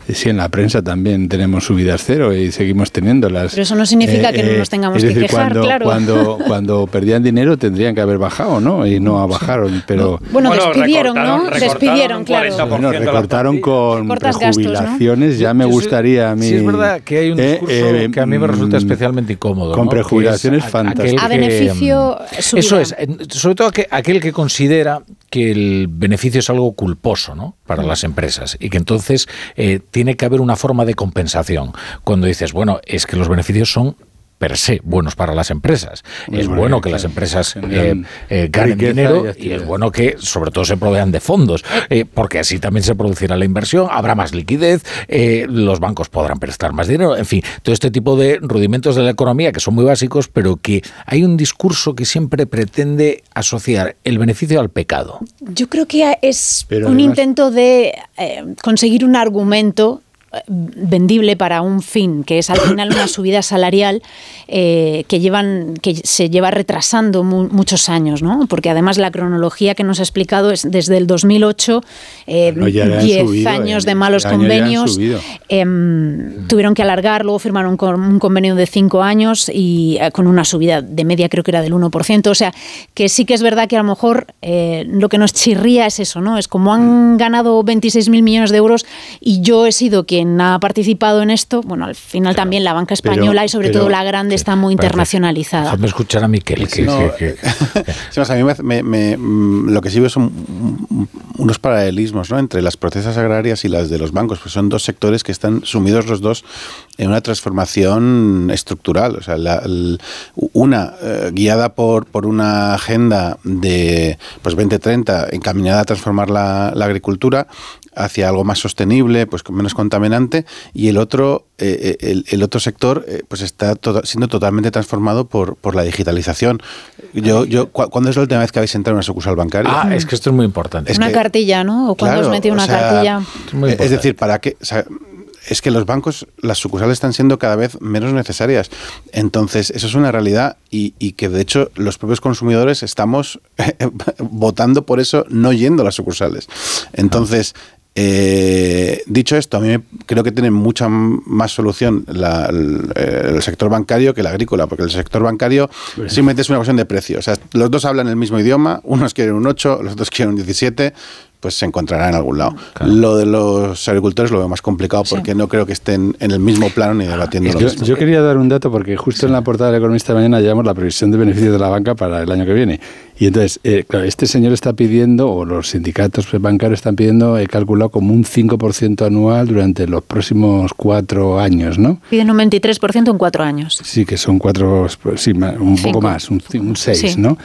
mm, sí en la prensa también tenemos subidas cero y seguimos teniéndolas. Pero eso no significa que no nos tengamos es que decir, quejar, cuando, claro. Cuando, *laughs* cuando perdían dinero tendrían que haber bajado, ¿no? Y no bajaron, pero Bueno, Bueno, despidieron, ¿no? recortaron Despidieron, claro. 40%. bueno, recortaron con gastos, ¿no? prejubilaciones, ya me Yo sí- gustaría a mí. Sí, es verdad que hay un eh, discurso eh, que a mí me resulta mm, especialmente incómodo. con ¿no? prejubilaciones fantásticas. A beneficio, mm. Eso es, sobre todo aquel que considera que el beneficio es algo culposo ¿no? para las empresas y que entonces eh, tiene que haber una forma de compensación. Cuando dices, bueno, es que los beneficios son per se buenos para las empresas. Muy es bueno, bueno que claro. las empresas eh, eh, ganen riqueza dinero y es bueno que sobre todo se provean de fondos, eh, porque así también se producirá la inversión, habrá más liquidez, eh, los bancos podrán prestar más dinero, en fin, todo este tipo de rudimentos de la economía que son muy básicos, pero que hay un discurso que siempre pretende asociar el beneficio al pecado. Yo creo que es Pero un además- intento de eh, conseguir un argumento vendible para un fin, que es al final una subida salarial eh, que llevan que se lleva retrasando mu- muchos años, ¿no? Porque además la cronología que nos ha explicado es desde el 2008, eh, No, ya le han 10 subido, años eh, de malos este convenios, em, tuvieron que alargar, luego firmaron con- un convenio de cinco años y eh, con una subida de media creo que era del 1%, o sea, que sí que es verdad que a lo mejor eh, lo que nos chirría es eso, ¿no? Es como han ganado 26.000 millones de euros y yo he sido quien ha participado en esto, bueno, al final también la banca Pero- española y sobre pero- todo la grande está muy internacionalizada. Déjame escuchar a Miquel. Que, No, que- que- *laughs* Sí, a mí me, me- me- mm, lo que sí veo son unos paralelismos ¿no? entre las procesas agrarias y las de los bancos, pues son dos sectores que están sumidos los dos en una transformación estructural. O sea, la- el- una eh, guiada por, por una agenda de pues 2030 encaminada a transformar la, la agricultura hacia algo más sostenible, pues con menos contaminante, y el otro, eh, eh, el, el otro sector, eh, pues está to- siendo totalmente transformado por, por la digitalización. Yo, yo, ¿cu- ¿cuándo es la última vez que habéis entrado en una sucursal bancaria? Ah, es que esto es muy importante. Es una que- cartilla, ¿no? O cuando Claro, os metí o una sea, cartilla. muy es decir, para qué, o sea, es que los bancos, las sucursales están siendo cada vez menos necesarias. Entonces, eso es una realidad y, y que de hecho los propios consumidores estamos *laughs* votando por eso, no yendo a las sucursales. Entonces, eh, dicho esto, a mí me- creo que tiene mucha más solución la- el, el sector bancario que el agrícola, porque el sector bancario simplemente es una cuestión de precio. O sea, los dos hablan el mismo idioma, unos quieren un 8, los otros quieren un 17, pues se encontrará en algún lado. Lo de los agricultores lo veo más complicado porque no creo que estén en el mismo plano ni debatiendo lo Yo, mismo. yo quería dar un dato porque justo en la portada del Economista de mañana llevamos la previsión de beneficios de la banca para el año que viene. Y entonces, eh, claro, este señor está pidiendo, o los sindicatos bancarios están pidiendo, he calculado como un 5% anual durante los próximos cuatro años, ¿no? Piden un 23% en cuatro años. Sí, que son cuatro, pues, sí, un Cinco. poco más, un, un seis, Sí. ¿no?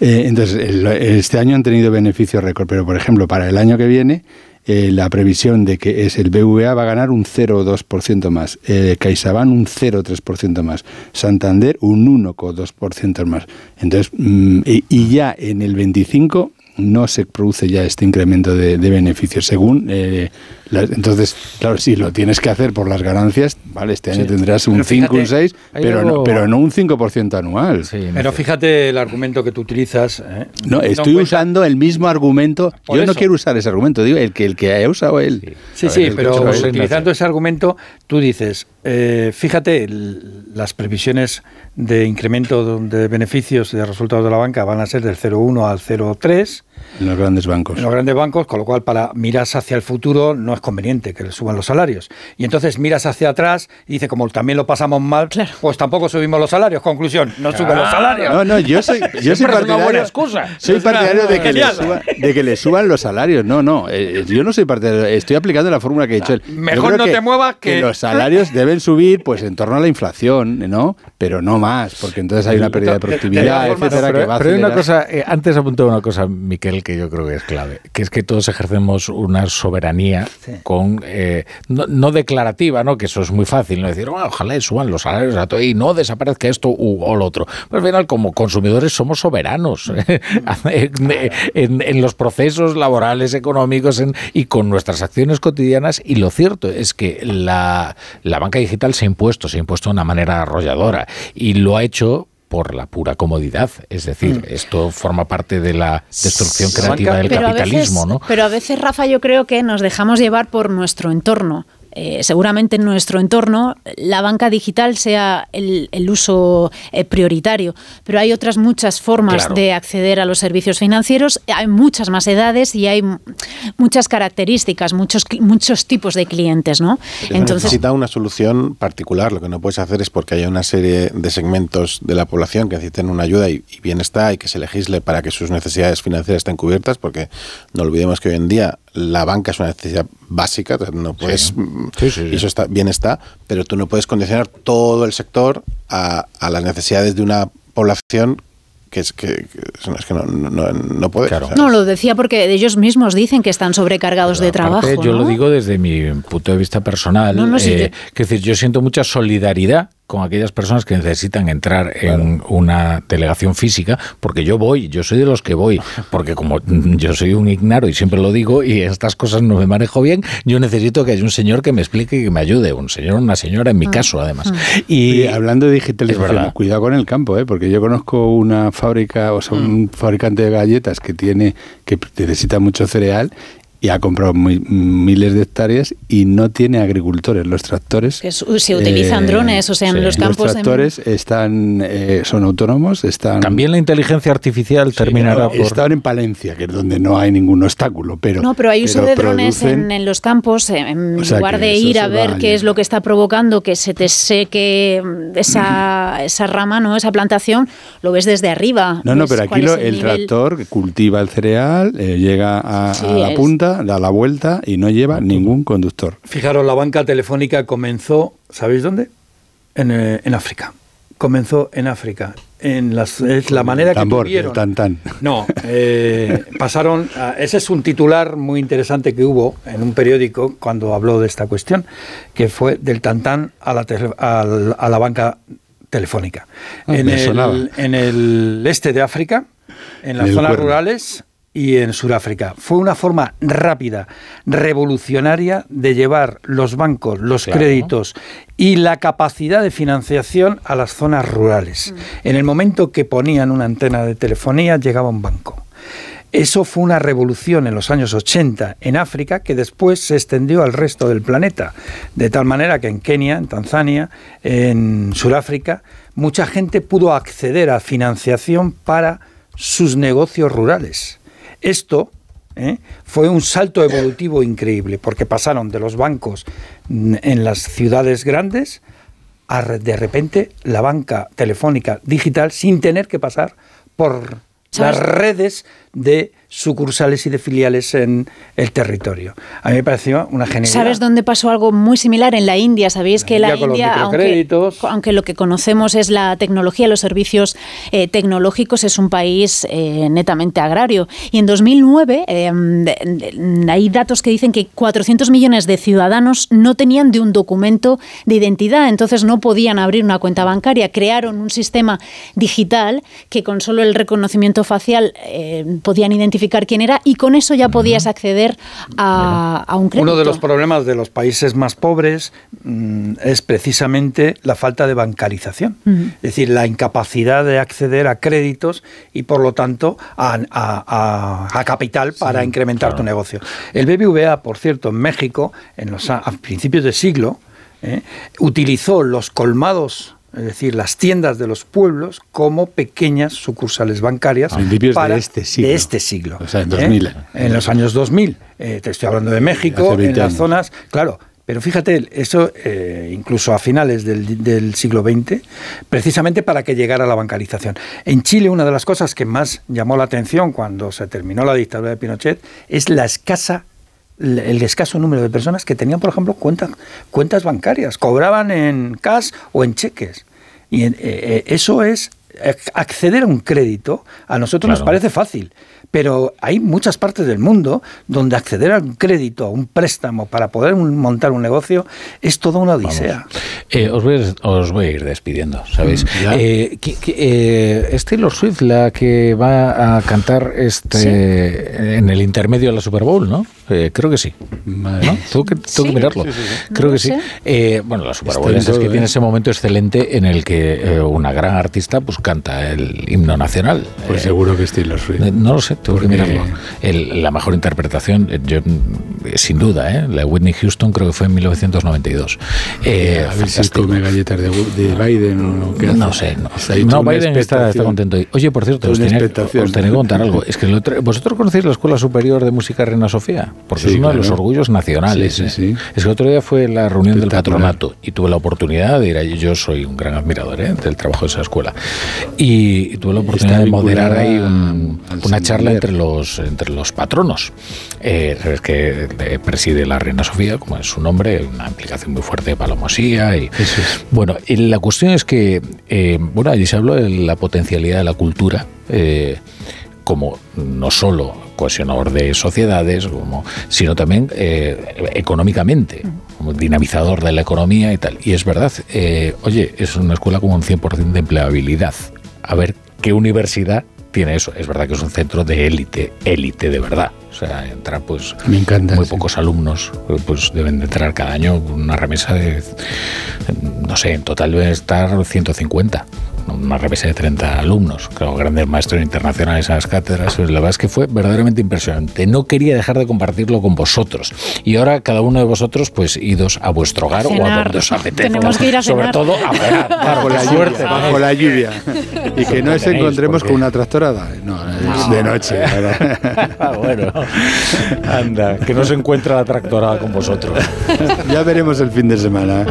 Eh, entonces, el- este año han tenido beneficios récord, pero por ejemplo, para el año que viene, eh, la previsión de que es el BVA va a ganar un 0,2% más, eh, CaixaBank un 0,3% más, Santander un 1,2% más. Entonces, mm, y, y ya en el 25 no se produce ya este incremento de, de beneficios según eh, entonces claro sí lo tienes que hacer por las ganancias vale este año Sí. tendrás un Pero 5 un fíjate, 6 hay pero algo- no, pero no un 5% anual Pero fíjate el argumento que tú utilizas. ¿eh? no estoy cuenta- usando el mismo argumento Por yo no quiero usar ese argumento digo el que el que haya usado él Sí, sí, ver, pero utilizando ese argumento, tú dices, eh, fíjate, el- las previsiones de incremento de beneficios de resultados de la banca van a ser del 0,1 al 0,3 en los grandes bancos en los grandes bancos, con lo cual para miras hacia el futuro no es conveniente que le suban los salarios. Y entonces miras hacia atrás y dice, como también lo pasamos mal, pues tampoco subimos los salarios. Conclusión, no suben los salarios. No, no, yo soy, yo soy es una partidario, buena excusa. soy partidario de que, le suba- de que le suban los salarios. No, no, eh, yo no soy partidario, estoy aplicando la fórmula que he dicho Mejor no te muevas que- los salarios deben subir pues en torno a la inflación, ¿no? Pero no más, porque entonces hay una pérdida de productividad, etcétera, pero, que va a pero hay una cosa, eh, antes apuntó una cosa, Miquel, que yo creo que es clave, que es que todos ejercemos una soberanía con eh, no, no declarativa, ¿no? Que eso es muy fácil, no decir, "Oh, ojalá suban los salarios a todo y no desaparezca esto u, o lo otro. Pero al final, como consumidores, somos soberanos *laughs* en, en- en los procesos laborales, económicos en- y con nuestras acciones cotidianas. Y lo cierto es que la, la banca digital se ha impuesto, se ha impuesto de una manera arrolladora y lo ha hecho por la pura comodidad. Es decir, Mm. esto forma parte de la destrucción creativa del Pero capitalismo, veces- ¿no? Pero a veces, Rafa, yo creo que nos dejamos llevar por nuestro entorno. Eh, seguramente en nuestro entorno la banca digital sea el, el uso eh, prioritario, pero hay otras muchas formas Claro. de acceder a los servicios financieros, hay muchas más edades y hay muchas características, muchos, muchos tipos de clientes, ¿no? Entonces, necesita una solución particular. Lo que no puedes hacer es porque haya una serie de segmentos de la población que necesiten una ayuda y, y bienestar y que se legisle para que sus necesidades financieras estén cubiertas, porque no olvidemos que hoy en día la banca es una necesidad básica, no puedes, mm, y eso está bien está, pero tú no puedes condicionar todo el sector a, a las necesidades de una población que es que, que- es que no, no, no, no puedes. o sea, no, lo decía porque ellos mismos dicen que están sobrecargados de trabajo. Yo ¿no? lo digo desde mi punto de vista personal. No, no, sí, eh, que decir, yo siento mucha solidaridad con aquellas personas que necesitan entrar en una delegación física, porque yo voy, yo soy de los que voy, porque como yo soy un ignaro y siempre lo digo y estas cosas no me manejo bien, yo necesito que haya un señor que me explique y que me ayude, un señor o una señora en mi caso además. Y Y hablando de digitalización, cuidado con el campo, ¿eh? porque yo conozco una fábrica, o sea, un fabricante de galletas que tiene que necesita mucho cereal y ha comprado muy- miles de hectáreas y no tiene agricultores. Los tractores se utilizan drones, o sea, en los campos Los de- tractores están eh, son autónomos, están también la inteligencia artificial terminará por... Están en Palencia, que es donde no hay ningún obstáculo, pero No, pero hay uso pero de drones producen- en, en los campos, eh, en O sea, lugar de ir a ver qué es lo que está provocando que se te seque mm, esa, *clears throat* esa rama, no esa plantación, lo ves desde arriba. No, no, pero aquí lo- el, nivel. tractor cultiva el cereal, eh, llega a, Sí, a la es- da la vuelta y no lleva ningún conductor. Fijaros, la banca telefónica comenzó, ¿sabéis dónde? En, eh, en África. Comenzó en África. En las, es la manera que Tambor, tuvieron. el tan tan. No, eh, *laughs* pasaron. a- ese es un titular muy interesante que hubo en un periódico cuando habló de esta cuestión, que fue del tantán a la, a la banca telefónica. Ah, en, el, en el este de África, en las En el zonas Cuerno. rurales y en Sudáfrica. Fue una forma rápida, revolucionaria de llevar los bancos, los Claro. créditos y la capacidad de financiación a las zonas rurales. En el momento que ponían una antena de telefonía, llegaba un banco. Eso fue una revolución en los años 80 en África que después se extendió al resto del planeta. De tal manera que en Kenia, en Tanzania, en Sudáfrica, mucha gente pudo acceder a financiación para sus negocios rurales. Esto ¿eh? fue un salto evolutivo increíble porque pasaron de los bancos en las ciudades grandes a de repente la banca telefónica digital sin tener que pasar por ¿Sabes? las redes de sucursales y de filiales en el territorio. A mí me pareció una genialidad. ¿Sabes dónde pasó algo muy similar? En la India. Sabéis que la India aunque, lo que conocemos es la tecnología, los servicios eh, tecnológicos, es un país eh, netamente agrario. Y en 2009 eh, hay datos que dicen que 400 millones de ciudadanos no tenían de un documento de identidad, entonces no podían abrir una cuenta bancaria. Crearon un sistema digital que con solo el reconocimiento facial podían identificar quién era y con eso ya podías acceder a, a un crédito. Uno de los problemas de los países más pobres mm, es precisamente la falta de bancarización, es decir, la incapacidad de acceder a créditos y por lo tanto a, a- a- a capital para incrementar tu negocio. El BBVA, por cierto, en México, en los, a, a principios de siglo, ¿eh? utilizó los colmados. Es decir, las tiendas de los pueblos como pequeñas sucursales bancarias A principios de para- este siglo. de este siglo. O sea, en ¿eh? 2000. En los años 2000. Eh, te estoy hablando de México, Hace 20 en las años. zonas. Claro, pero fíjate, eso eh, incluso a finales del, del siglo XX, precisamente para que llegara la bancarización. En Chile, una de las cosas que más llamó la atención cuando se terminó la dictadura de Pinochet es la escasa el escaso número de personas que tenían, por ejemplo, cuentas, cuentas bancarias, cobraban en cash o en cheques. Y eh, eh, eso es acceder a un crédito, a nosotros nos parece fácil, pero hay muchas partes del mundo donde acceder a un crédito, a un préstamo para poder montar un negocio es toda una odisea. Eh, os, voy, a- os voy a ir despidiendo, ¿sabéis? Eh, ¿qui- qui- eh, ¿Es Taylor Swift la que va a cantar este en el intermedio de la Super Bowl, no? Eh, creo que sí. ¿no? Tengo que, tengo que mirarlo. Creo que sí. Eh, bueno, la Super Bowl en es, que ¿eh? tiene ese momento excelente en el que eh, una gran artista pues canta el himno nacional. Pues Eh, seguro que es Taylor Swift. eh, No lo sé, tengo que mirarlo. El- la mejor interpretación, eh, yo, mm, sin duda, ¿eh? la de Whitney Houston creo que fue en 1992. Eh, a ver si come galletas de, de Biden o lo que hace. No sé, no, no Biden está, está contento. hoy. Oye, por cierto, os tenía, os tenía que contar algo. Es que el otro- vosotros conocéis la Escuela Superior de Música Reina Sofía, porque Sí, es uno de los claro. orgullos nacionales. Sí, sí, ¿eh? Es que el otro día fue la reunión del patronato y tuve la oportunidad de ir allí. Yo soy un gran admirador ¿eh? del trabajo de esa escuela. Y, y tuve la oportunidad de moderar ahí un- una charla Entre los, entre los patronos. Eh, sabes que eh, preside la Reina Sofía, como es su nombre, una implicación muy fuerte de Palomosía. Y, Bueno, y la cuestión es que, eh, bueno, allí se habló de la potencialidad de la cultura. eh, como no solo cohesionador de sociedades, como, sino también eh, económicamente, como dinamizador de la economía y tal. Y es verdad, eh, oye, es una escuela con un 100% de empleabilidad. A ver qué universidad tiene eso. Es verdad que es un centro de élite, élite de verdad. O sea, entra pues Me encanta. muy sí. pocos alumnos, pues deben de entrar cada año una remesa de, no sé, en total deben estar 150 una remesa de 30 alumnos, claro, grandes maestros internacionales en las cátedras. La verdad es que fue verdaderamente impresionante. No quería dejar de compartirlo con vosotros. Y ahora cada uno de vosotros, pues, idos a vuestro hogar o a donde os apetezca. Tenemos que ir a Sobre cenar. todo a cenar. *laughs* Bajo la lluvia, suerte bajo tenéis. la *laughs* lluvia. Y que no nos encontremos con una tractorada. No, es de noche. *laughs* Ah, bueno, anda, que no se encuentra la tractorada con vosotros. Ya veremos el fin de semana.